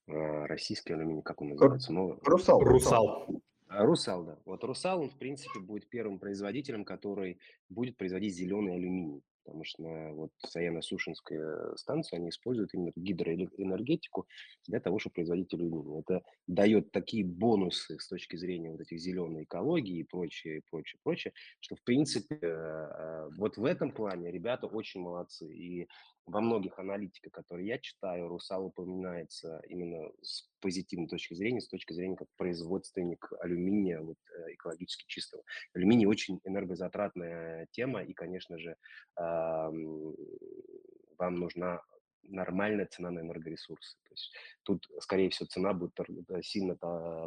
А, российский алюминий, как он называется? Ну, Русал. Русал. Русал, да. Вот Русал, он, в принципе, будет первым производителем, который будет производить зеленый алюминий потому что на вот Саяно-Сушинская станция, они используют именно гидроэнергетику для того, чтобы производить алюминий. Это дает такие бонусы с точки зрения вот этих зеленой экологии и прочее, прочее, прочее, что, в принципе, э, э, вот в этом плане ребята очень молодцы. И во многих аналитиках, которые я читаю, Русал упоминается именно с позитивной точки зрения, с точки зрения как производственник алюминия, вот, э, экологически чистого. Алюминий очень энергозатратная тема, и, конечно же, вам нужна нормальная цена на энергоресурсы. То есть тут, скорее всего, цена будет сильно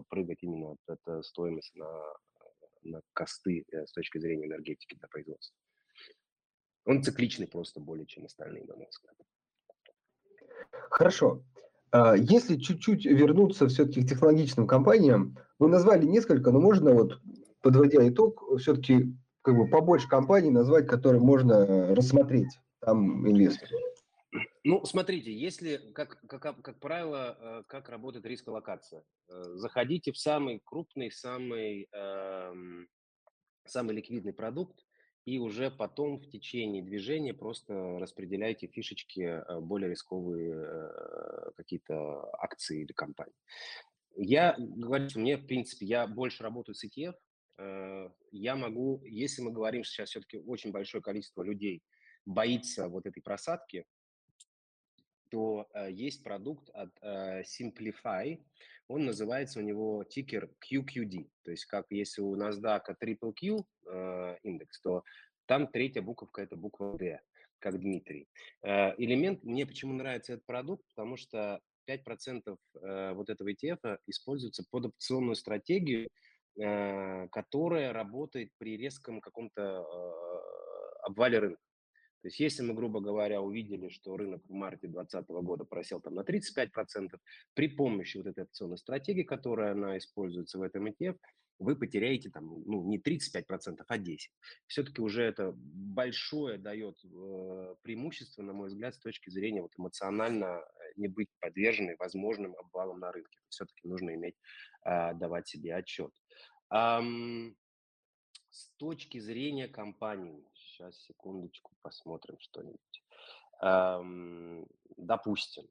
прыгать именно от, от стоимости на, на косты э, с точки зрения энергетики для производства. Он цикличный просто более чем остальные, на мой взгляд. Хорошо. А, если чуть-чуть вернуться все-таки к технологичным компаниям, вы назвали несколько, но можно вот, подводя итог, все-таки как бы побольше компаний назвать, которые можно рассмотреть там инвесторов. Ну, смотрите, если, как, как, как правило, э, как работает риск-локация. Э, заходите в самый крупный, самый, эм, самый ликвидный продукт, и уже потом в течение движения просто распределяйте фишечки э, более рисковые какие-то акции или компании. Я говорю, мне, в принципе, я больше работаю с ETF, я могу, если мы говорим, что сейчас все-таки очень большое количество людей боится вот этой просадки, то э, есть продукт от э, Simplify, он называется у него тикер QQD, то есть как если у NASDAQ Triple Q э, индекс, то там третья буковка это буква D, как Дмитрий. Э, элемент, мне почему нравится этот продукт, потому что 5% э, вот этого ETF используется под опционную стратегию, э, которая работает при резком каком-то э, обвале рынка. То есть если мы, грубо говоря, увидели, что рынок в марте 2020 года просел там на 35%, при помощи вот этой опционной стратегии, которая она используется в этом ETF, вы потеряете там, ну, не 35%, а 10%. Все-таки уже это большое дает э, преимущество, на мой взгляд, с точки зрения вот эмоционально э, не быть подверженной возможным обвалам на рынке. Все-таки нужно иметь, э, давать себе отчет. Um, с точки зрения компании, сейчас секундочку посмотрим что-нибудь. Эм, допустим,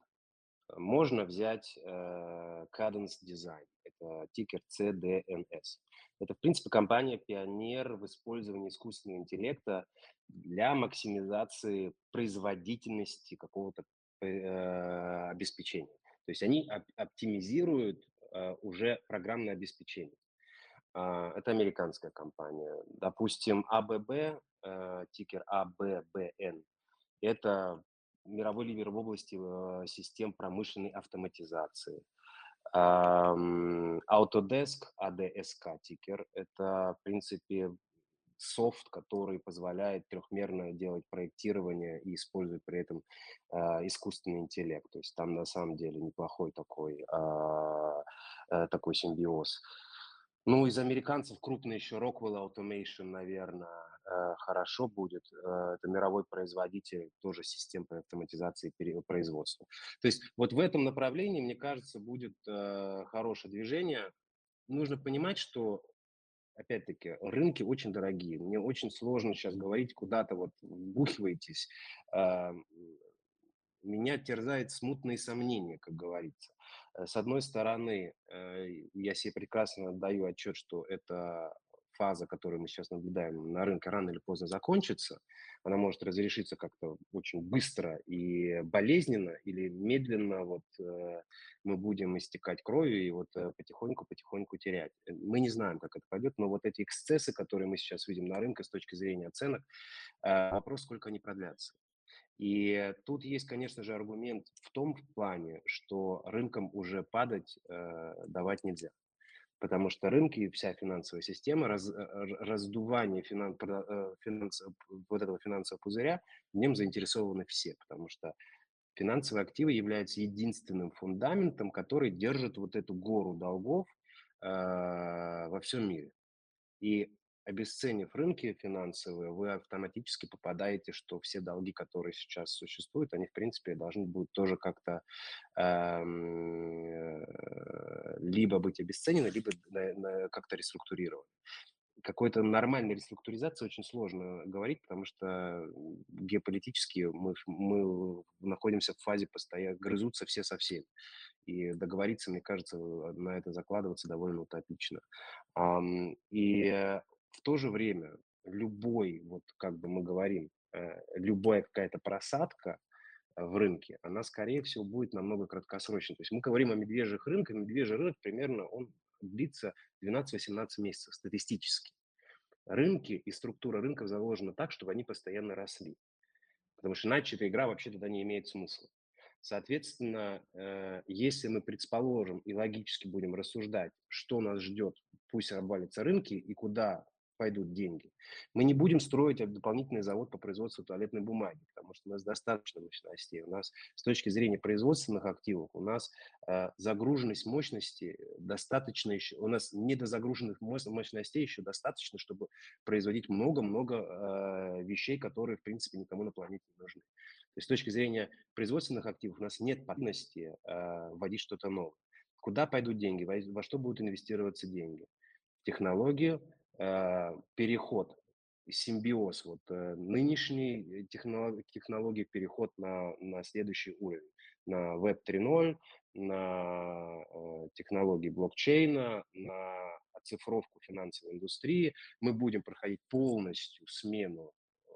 можно взять э, Cadence Design, это тикер CDNS. Это, в принципе, компания-пионер в использовании искусственного интеллекта для максимизации производительности какого-то э, обеспечения. То есть они оп- оптимизируют э, уже программное обеспечение. А, это американская компания. Допустим, АББ, тикер АББН, это мировой лидер в области э, систем промышленной автоматизации. Autodesk, ADSK тикер, это, в принципе, софт, который позволяет трехмерно делать проектирование и использует при этом э, искусственный интеллект. То есть там на самом деле неплохой такой, э, э, такой симбиоз. Ну, из американцев крупный еще Rockwell Automation, наверное, э, хорошо будет. Э, это мировой производитель тоже систем по автоматизации производства. То есть вот в этом направлении, мне кажется, будет э, хорошее движение. Нужно понимать, что опять-таки, рынки очень дорогие. Мне очень сложно сейчас говорить, куда-то вот вбухиваетесь. Меня терзает смутные сомнения, как говорится. Э, с одной стороны, э, я себе прекрасно отдаю отчет, что эта фаза, которую мы сейчас наблюдаем на рынке, рано или поздно закончится. Она может разрешиться как-то очень быстро и болезненно, или медленно вот э, мы будем истекать кровью и вот потихоньку-потихоньку терять. Мы не знаем, как это пойдет, но вот эти эксцессы, которые мы сейчас видим на рынке с точки зрения оценок, вопрос, сколько они продлятся. И тут есть, конечно же, аргумент в том плане, что рынкам уже падать э, давать нельзя. Потому что рынки и вся финансовая система, раз, э, раздувание э, финанс, вот этого финансового пузыря, в нем заинтересованы все. Потому что финансовые активы являются единственным фундаментом, который держит вот эту гору долгов э, во всем мире. И обесценив рынки финансовые, вы автоматически попадаете, что все долги, которые сейчас существуют, они, в принципе, должны будут тоже как-то эм, э, либо быть обесценены, либо как-то реструктурированы. Какой-то нормальной реструктуризации очень сложно говорить, потому что геополитически мы, мы находимся в фазе постоянно, грызутся все со всеми. И договориться, мне кажется, на это закладываться довольно утопично. И в то же время любой, вот как бы мы говорим, э, любая какая-то просадка э, в рынке, она, скорее всего, будет намного краткосрочной. То есть мы говорим о медвежьих рынках, медвежий рынок примерно он длится 12-18 месяцев статистически. Рынки и структура рынков заложена так, чтобы они постоянно росли. Потому что иначе эта игра вообще тогда не имеет смысла. Соответственно, э, если мы предположим и логически будем рассуждать, что нас ждет, пусть обвалятся рынки и куда пойдут деньги. Мы не будем строить дополнительный завод по производству туалетной бумаги, потому что у нас достаточно мощностей. У нас с точки зрения производственных активов у нас э, загруженность мощности достаточно еще, у нас недозагруженных мощностей еще достаточно, чтобы производить много-много э, вещей, которые, в принципе, никому на планете не нужны. есть с точки зрения производственных активов у нас нет потребности э, вводить что-то новое. Куда пойдут деньги, во, во что будут инвестироваться деньги? Технологию, э, переход, симбиоз, вот э, нынешней технологии, технологии переход на, на следующий уровень, на Web 3.0, на э, технологии блокчейна, на оцифровку финансовой индустрии. Мы будем проходить полностью смену э,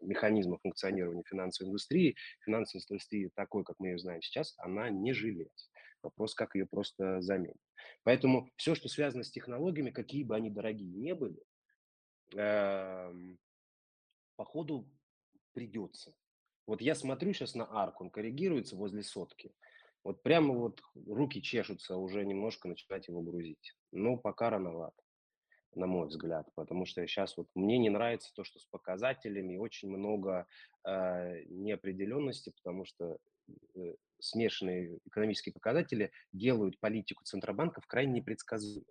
механизма функционирования финансовой индустрии. Финансовая индустрия такой, как мы ее знаем сейчас, она не желез. Вопрос, как ее просто заменить. Поэтому все, что связано с технологиями, какие бы они дорогие не были, э, по ходу придется. Вот я смотрю сейчас на арк, он коррегируется возле сотки. Вот прямо вот руки чешутся уже немножко начинать его грузить. Но пока рановато, на мой взгляд, потому что сейчас вот мне не нравится то, что с показателями очень много э, неопределенности, потому что э, смешанные экономические показатели делают политику Центробанков крайне непредсказуемой.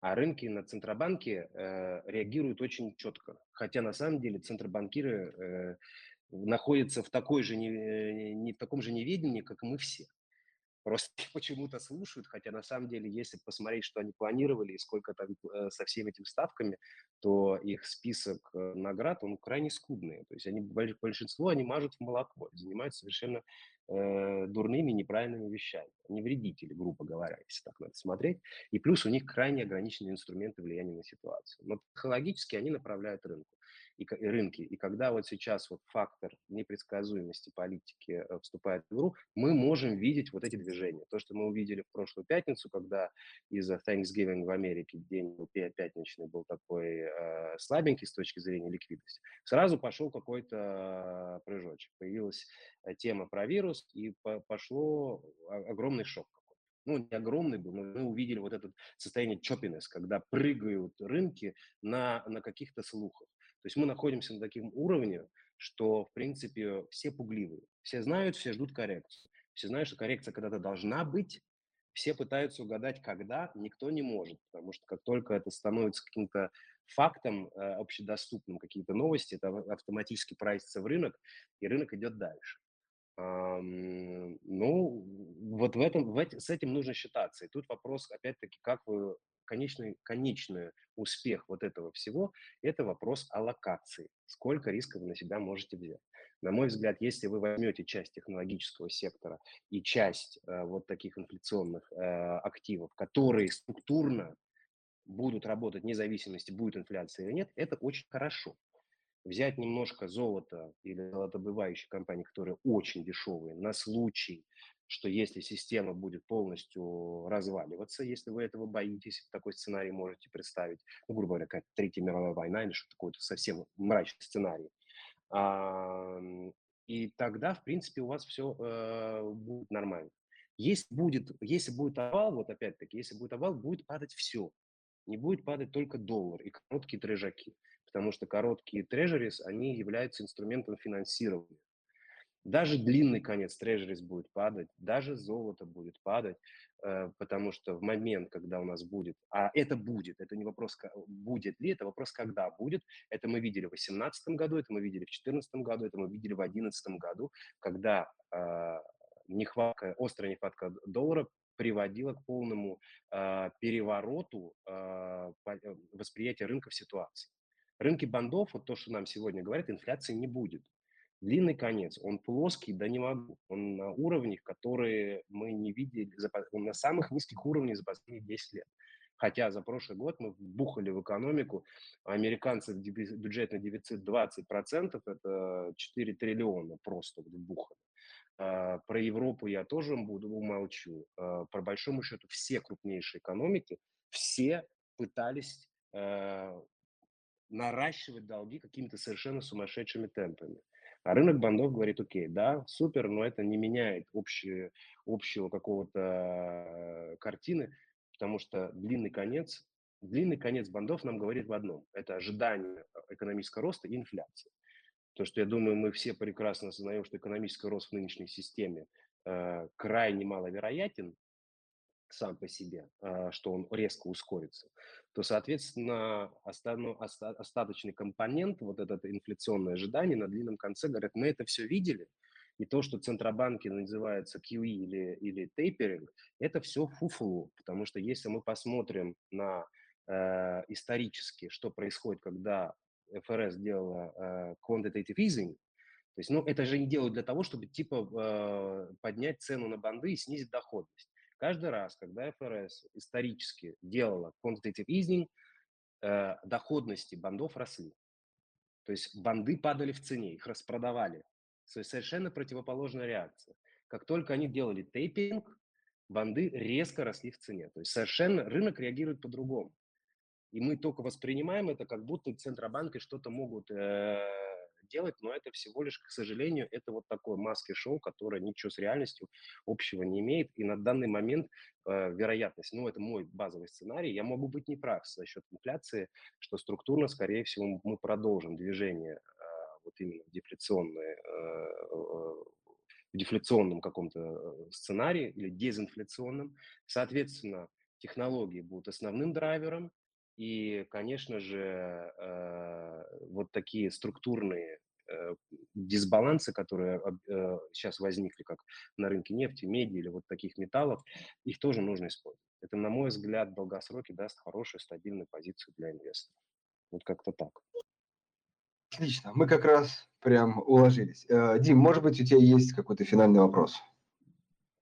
А рынки на Центробанке э, реагируют очень четко. Хотя на самом деле центробанкиры э, находятся в, такой же, не, э, не, в таком же неведении, как мы все. Просто почему-то слушают, хотя на самом деле, если посмотреть, что они планировали и сколько там э, со всеми этими ставками, то их список э, наград, он крайне скудный. То есть они, большинство они мажут в молоко, занимаются совершенно э, дурными, неправильными вещами. Они вредители, грубо говоря, если так надо смотреть. И плюс у них крайне ограниченные инструменты влияния на ситуацию. Но психологически они направляют рынку и, и рынки. И когда вот сейчас вот фактор непредсказуемости политики э, вступает в игру, мы можем видеть вот эти движения. То, что мы увидели в прошлую пятницу, когда из-за Thanksgiving в Америке день пятничный был такой э, слабенький с точки зрения ликвидности, сразу пошел какой-то прыжочек. Появилась э, тема про вирус, и по пошло огромный шок ну, не огромный был, но мы увидели вот это состояние choppiness, когда прыгают рынки на, на каких-то слухах. То есть мы находимся на таком уровне, что, в принципе, все пугливые. Все знают, все ждут коррекции. Все знают, что коррекция когда-то должна быть. Все пытаются угадать, когда, никто не может. Потому что как только это становится каким-то фактом э, общедоступным, какие-то новости, это автоматически прайсится в рынок, и рынок идет дальше. Эм, ну, вот в этом, в с этим нужно считаться. И тут вопрос, опять-таки, как вы конечный, конечный успех вот этого всего – это вопрос аллокации. Сколько риска вы на себя можете взять. На мой взгляд, если вы возьмете часть технологического сектора и часть э, вот таких инфляционных э, активов, которые структурно будут работать вне зависимости, будет инфляция или нет, это очень хорошо. Взять немножко золота или золотобывающие компании, которые очень дешевые, на случай что если система будет полностью разваливаться, если вы этого боитесь, такой сценарий можете представить, ну, грубо говоря, какая-то Третья мировая война или что-то такое, совсем мрачный сценарий. И тогда, в принципе, у вас все э, будет нормально. Если будет, если будет обвал, вот опять-таки, если будет обвал, будет падать все. Не будет падать только доллар и короткие трежаки. Потому что короткие трежерис, они являются инструментом финансирования. Даже длинный конец трежерис будет падать, даже золото будет падать, э, потому что в момент, когда у нас будет, а это будет, это не вопрос, будет ли, это вопрос, когда будет. Это мы видели в 2018 году, это мы видели в 2014 году, это мы видели в 2011 году, когда э, нехватка, острая нехватка доллара приводила к полному э, перевороту восприятия рынка в ситуации. Рынки бандов, вот то, что нам сегодня говорят, инфляции не будет. Длинный конец, он плоский, да не могу. Он на уровнях, которые мы не видели, он на самых низких уровнях за последние 10 лет. Хотя за прошлый год мы бухали в экономику, американцы бюджетный дефицит 20%, это 4 триллиона просто вбухали. А, про Европу я тоже буду умолчу. А, по большому счету все крупнейшие экономики, все пытались а, наращивать долги какими-то совершенно сумасшедшими темпами. А рынок бандов говорит, окей, да, супер, но это не меняет общее, общего какого-то э, картины, потому что длинный конец, длинный конец бандов нам говорит в одном. Это ожидание э, экономического роста и инфляции. То, что я думаю, мы все прекрасно осознаем, что экономический рост в нынешней системе э, крайне маловероятен, сам по себе, а, что он резко ускорится, то, соответственно, остаточный компонент, вот это инфляционное ожидание на длинном конце, говорят, мы это все видели, и то, что центробанки называются QE или, или tapering, это все фуфлу, потому что если мы посмотрим на э, исторически, что происходит, когда ФРС делала э, quantitative easing, то есть, ну, это же не делают для того, чтобы, типа, э, поднять цену на банды и снизить доходность. Каждый раз, когда ФРС исторически делала quantitative easing, э, доходности бандов росли. То есть банды падали в цене, их распродавали. То есть совершенно противоположная реакция. Как только они делали тейпинг, банды резко росли в цене. То есть совершенно рынок реагирует по-другому. И мы только воспринимаем это, как будто Центробанки что-то могут э, делать, но это всего лишь, к сожалению, это вот такое маски-шоу, которое ничего с реальностью общего не имеет. И на данный момент э, вероятность, ну это мой базовый сценарий, я могу быть неправ за счет инфляции, что структурно, скорее всего, мы продолжим движение вот именно в дефляционной э, в дефляционном каком-то э, сценарии или дезинфляционном. Соответственно, технологии будут основным драйвером, и, конечно же, э, вот такие структурные дисбалансы, которые сейчас возникли, как на рынке нефти, меди или вот таких металлов, их тоже нужно использовать. Это, на мой взгляд, в долгосроке даст хорошую, стабильную позицию для инвесторов. Вот как-то так. Отлично, мы как раз прям уложились. Э, Дим, может быть, у тебя есть какой-то финальный вопрос?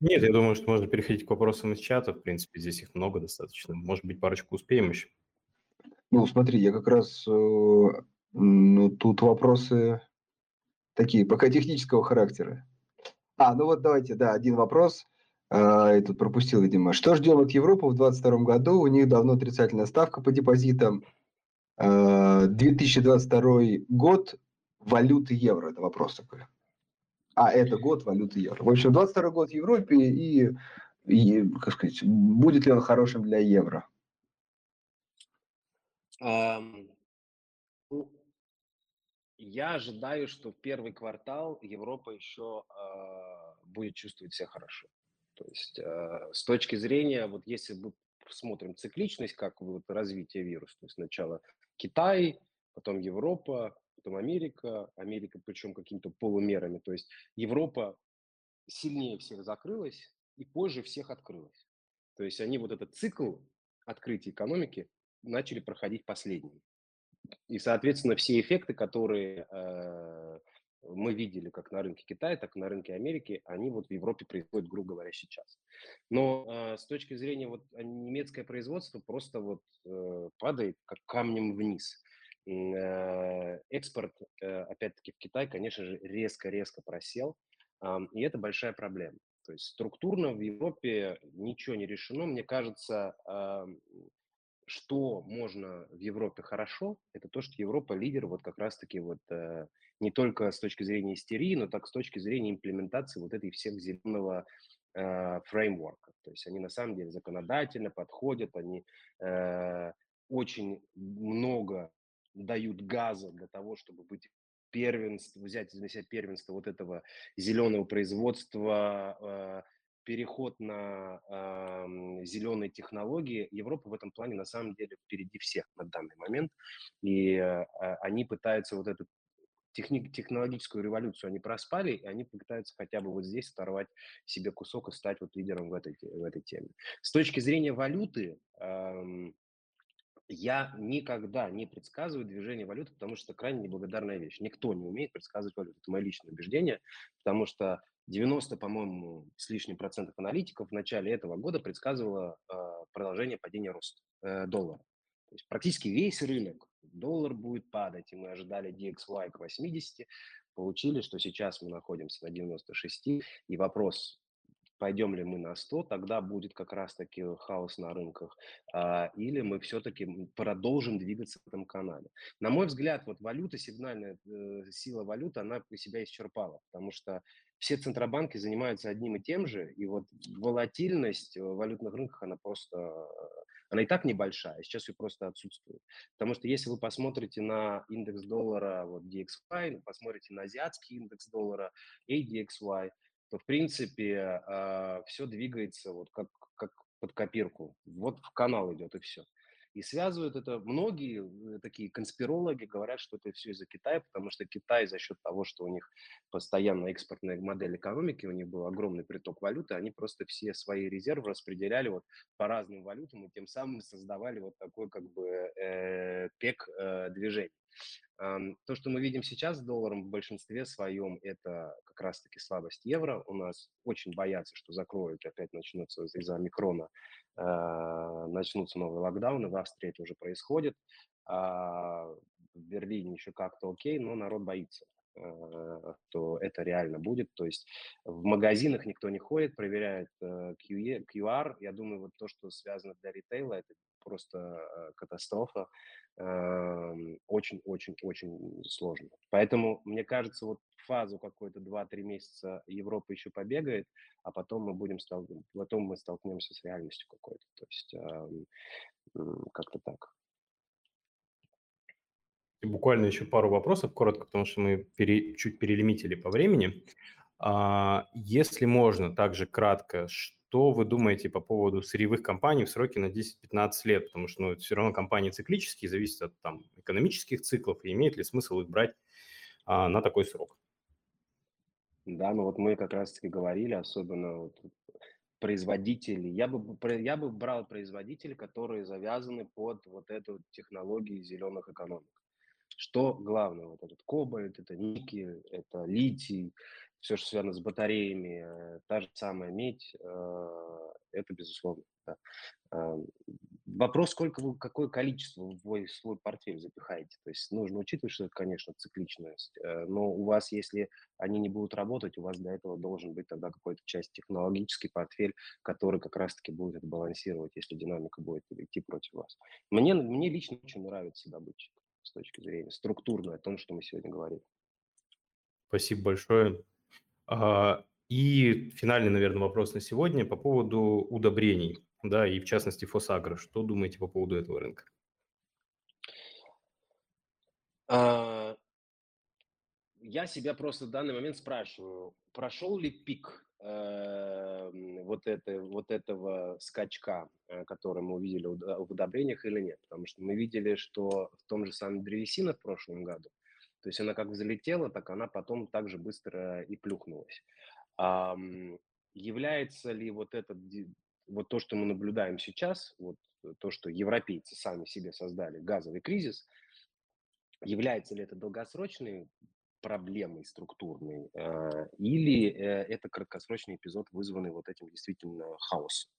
Нет, я думаю, что можно переходить к вопросам из чата. В принципе, здесь их много достаточно. Может быть, парочку успеем еще. Ну, смотри, я как раз... Э, ну, тут вопросы такие, пока технического характера. А, ну вот давайте, да, один вопрос. Э, я тут пропустил, видимо. Что ждем от Европы в 2022 году? У них давно отрицательная ставка по депозитам. 2022 год валюты евро. Это вопрос такой. А, это год валюты евро. В общем, 22 год в Европе и, и, как сказать, будет ли он хорошим для евро? Я ожидаю, что в первый квартал Европа еще uh, будет чувствовать себя хорошо. То есть uh, с точки зрения, вот если мы смотрим цикличность, как вот развитие вируса, то есть сначала Китай, потом Европа, потом Америка, Америка причем какими-то полумерами. То есть Европа сильнее всех закрылась и позже всех открылась. То есть они вот этот цикл открытия экономики начали проходить последним. И, соответственно, все эффекты, которые э, мы видели как на рынке Китая, так и на рынке Америки, они вот в Европе происходят, грубо говоря, сейчас. Но э, с точки зрения вот немецкое производство просто вот э, падает как камнем вниз. Э, экспорт, э, опять-таки, в Китай, конечно же, резко-резко просел, э, и это большая проблема. То есть структурно в Европе ничего не решено. Мне кажется, э, что можно в Европе хорошо, это то, что Европа лидер вот как раз-таки вот э, не только с точки зрения истерии, но так с точки зрения имплементации вот этой всех зеленого э, фреймворка. То есть они на самом деле законодательно подходят, они э, очень много дают газа для того, чтобы быть первенство, взять на себя первенство вот этого зеленого производства, э, переход на э, зеленые технологии, Европа в этом плане на самом деле впереди всех на данный момент. И э, они пытаются вот эту техни- технологическую революцию они проспали, и они пытаются хотя бы вот здесь оторвать себе кусок и стать вот лидером в этой, в этой теме. С точки зрения валюты, э, я никогда не предсказываю движение валюты, потому что это крайне неблагодарная вещь. Никто не умеет предсказывать валюту. Это мое личное убеждение, потому что 90, по-моему, с лишним процентов аналитиков в начале этого года предсказывало э, продолжение падения роста э, доллара. То есть практически весь рынок, доллар будет падать, и мы ожидали DXY к 80, получили, что сейчас мы находимся на 96, и вопрос, пойдем ли мы на 100, тогда будет как раз-таки хаос на рынках, а, или мы все-таки продолжим двигаться в этом канале. На мой взгляд, вот валюта, сигнальная э, сила валюты, она себя исчерпала, потому что все центробанки занимаются одним и тем же, и вот волатильность в валютных рынках, она просто, она и так небольшая, а сейчас ее просто отсутствует. Потому что если вы посмотрите на индекс доллара, вот DXY, посмотрите на азиатский индекс доллара, ADXY, то, в принципе, э, а, все двигается вот как, как под копирку. Вот в канал идет и все. И связывают это многие э, такие конспирологи говорят, что это все из-за Китая, потому что Китай за счет того, что у них постоянно экспортная модель экономики, у них был огромный приток валюты, они просто все свои резервы распределяли вот по разным валютам и тем самым создавали вот такой как бы э, пек э, движений. То, что мы видим сейчас с долларом в большинстве своем, это как раз-таки слабость евро. У нас очень боятся, что закроют, опять начнется из-за микрона, э, начнутся новые локдауны. В Австрии это уже происходит. А в Берлине еще как-то окей, но народ боится э, то это реально будет. То есть в магазинах никто не ходит, проверяет QR. Я думаю, вот то, что связано для ритейла, это просто э, катастрофа. Очень-очень-очень сложно. Поэтому, мне кажется, вот фазу какой-то 2-3 месяца Европа еще побегает, а потом мы будем стал... потом мы столкнемся с реальностью какой-то. То есть как-то так. И буквально еще пару вопросов, коротко, потому что мы пере, чуть перелимитили по времени. А, если можно, также кратко, что вы думаете по поводу сырьевых компаний в сроке на 10-15 лет? Потому что ну, все равно компании циклические, зависят от там, экономических циклов, и имеет ли смысл их брать а, на такой срок? Да, ну вот мы как раз-таки говорили, особенно вот производители. Я бы, я бы брал производителей, которые завязаны под вот эту технологию зеленых экономик. Что главное? Вот этот кобальт, это никель, это литий, все, что связано с батареями, э, та же самая медь, э, это безусловно. Да. А, вопрос, сколько вы, какое количество вы в свой портфель запихаете. То есть нужно учитывать, что это, конечно, цикличность. Э, но у вас, если они не будут работать, у вас для этого должен быть тогда какой-то часть технологический портфель, который как раз-таки будет балансировать, если динамика будет идти против вас. Мне, мне лично очень нравится добытчик с точки зрения структурной, о том, что мы сегодня говорили. Спасибо большое. А, и финальный, наверное, вопрос на сегодня по поводу удобрений, да, и в частности фосагро. Что думаете по поводу этого рынка? А, я себя просто в данный момент спрашиваю, прошел ли пик э, вот, это, вот этого скачка, э, который мы увидели в удобрениях или нет? Потому что мы видели, что в том же самом древесине в прошлом году то есть она как взлетела, так она потом также быстро и плюхнулась. А, является ли вот этот, вот то, что мы наблюдаем сейчас, вот то, что европейцы сами себе создали, газовый кризис, является ли это долгосрочной проблемой структурной, э, или э, это краткосрочный эпизод, вызванный вот этим действительно хаосом?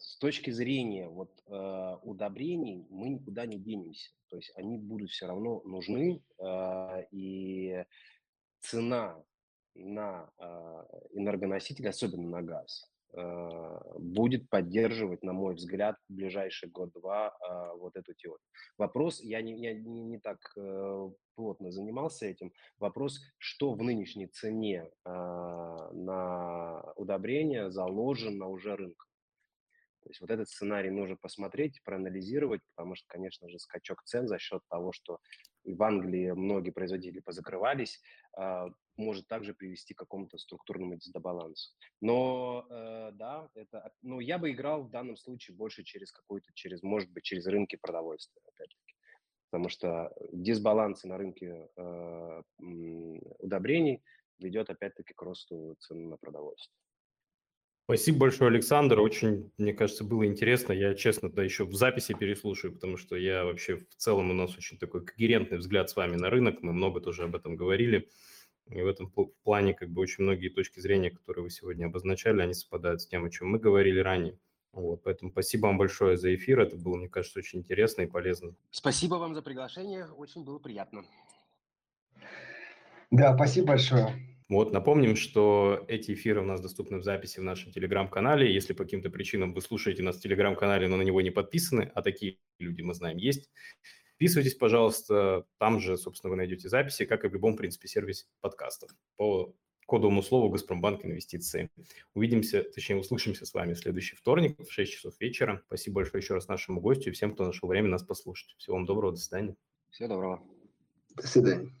С точки зрения вот, э, удобрений мы никуда не денемся. То есть они будут все равно нужны, э, и цена на э, энергоноситель, особенно на газ, э, будет поддерживать, на мой взгляд, в ближайший год-два э, вот эту теорию. Вопрос, я не, я не, не так э, плотно занимался этим, вопрос, что в нынешней цене на удобрения заложено уже рынком. То есть вот этот сценарий нужно посмотреть, проанализировать, потому что, конечно же, скачок цен за счет того, что в Англии многие производители позакрывались, а, может также привести к какому-то структурному дисбалансу. Но э, да, это, ну, я бы играл в данном случае больше через какую-то, через, может быть, через рынки продовольствия, опять-таки. Потому что дисбалансы на рынке э, удобрений ведет, опять-таки, к росту цен на продовольствие. Спасибо большое, Александр. Очень, мне кажется, было интересно. Я, честно, да, еще в записи переслушаю, потому что я вообще в целом у нас очень такой когерентный взгляд с вами на рынок. Мы много тоже об этом говорили. И в этом плане как бы очень многие точки зрения, которые вы сегодня обозначали, они совпадают с тем, о чем мы говорили ранее. Вот, поэтому спасибо вам большое за эфир. Это было, мне кажется, очень интересно и полезно. Спасибо вам за приглашение. Очень было приятно. Да, спасибо большое. Вот, напомним, что эти эфиры у нас доступны в записи в нашем телеграм-канале. Если по каким-то причинам вы слушаете нас в телеграм-канале, но на него не подписаны, а такие люди, мы знаем, есть, подписывайтесь, пожалуйста. Там же, собственно, вы найдете записи, как и в любом, в принципе, сервисе подкастов. По кодовому слову «Газпромбанк Инвестиции». Увидимся, точнее, услышимся с вами в следующий вторник в 6 часов вечера. Спасибо большое еще раз нашему гостю и всем, кто нашел время нас послушать. Всего вам доброго, до свидания. Всего доброго. До свидания.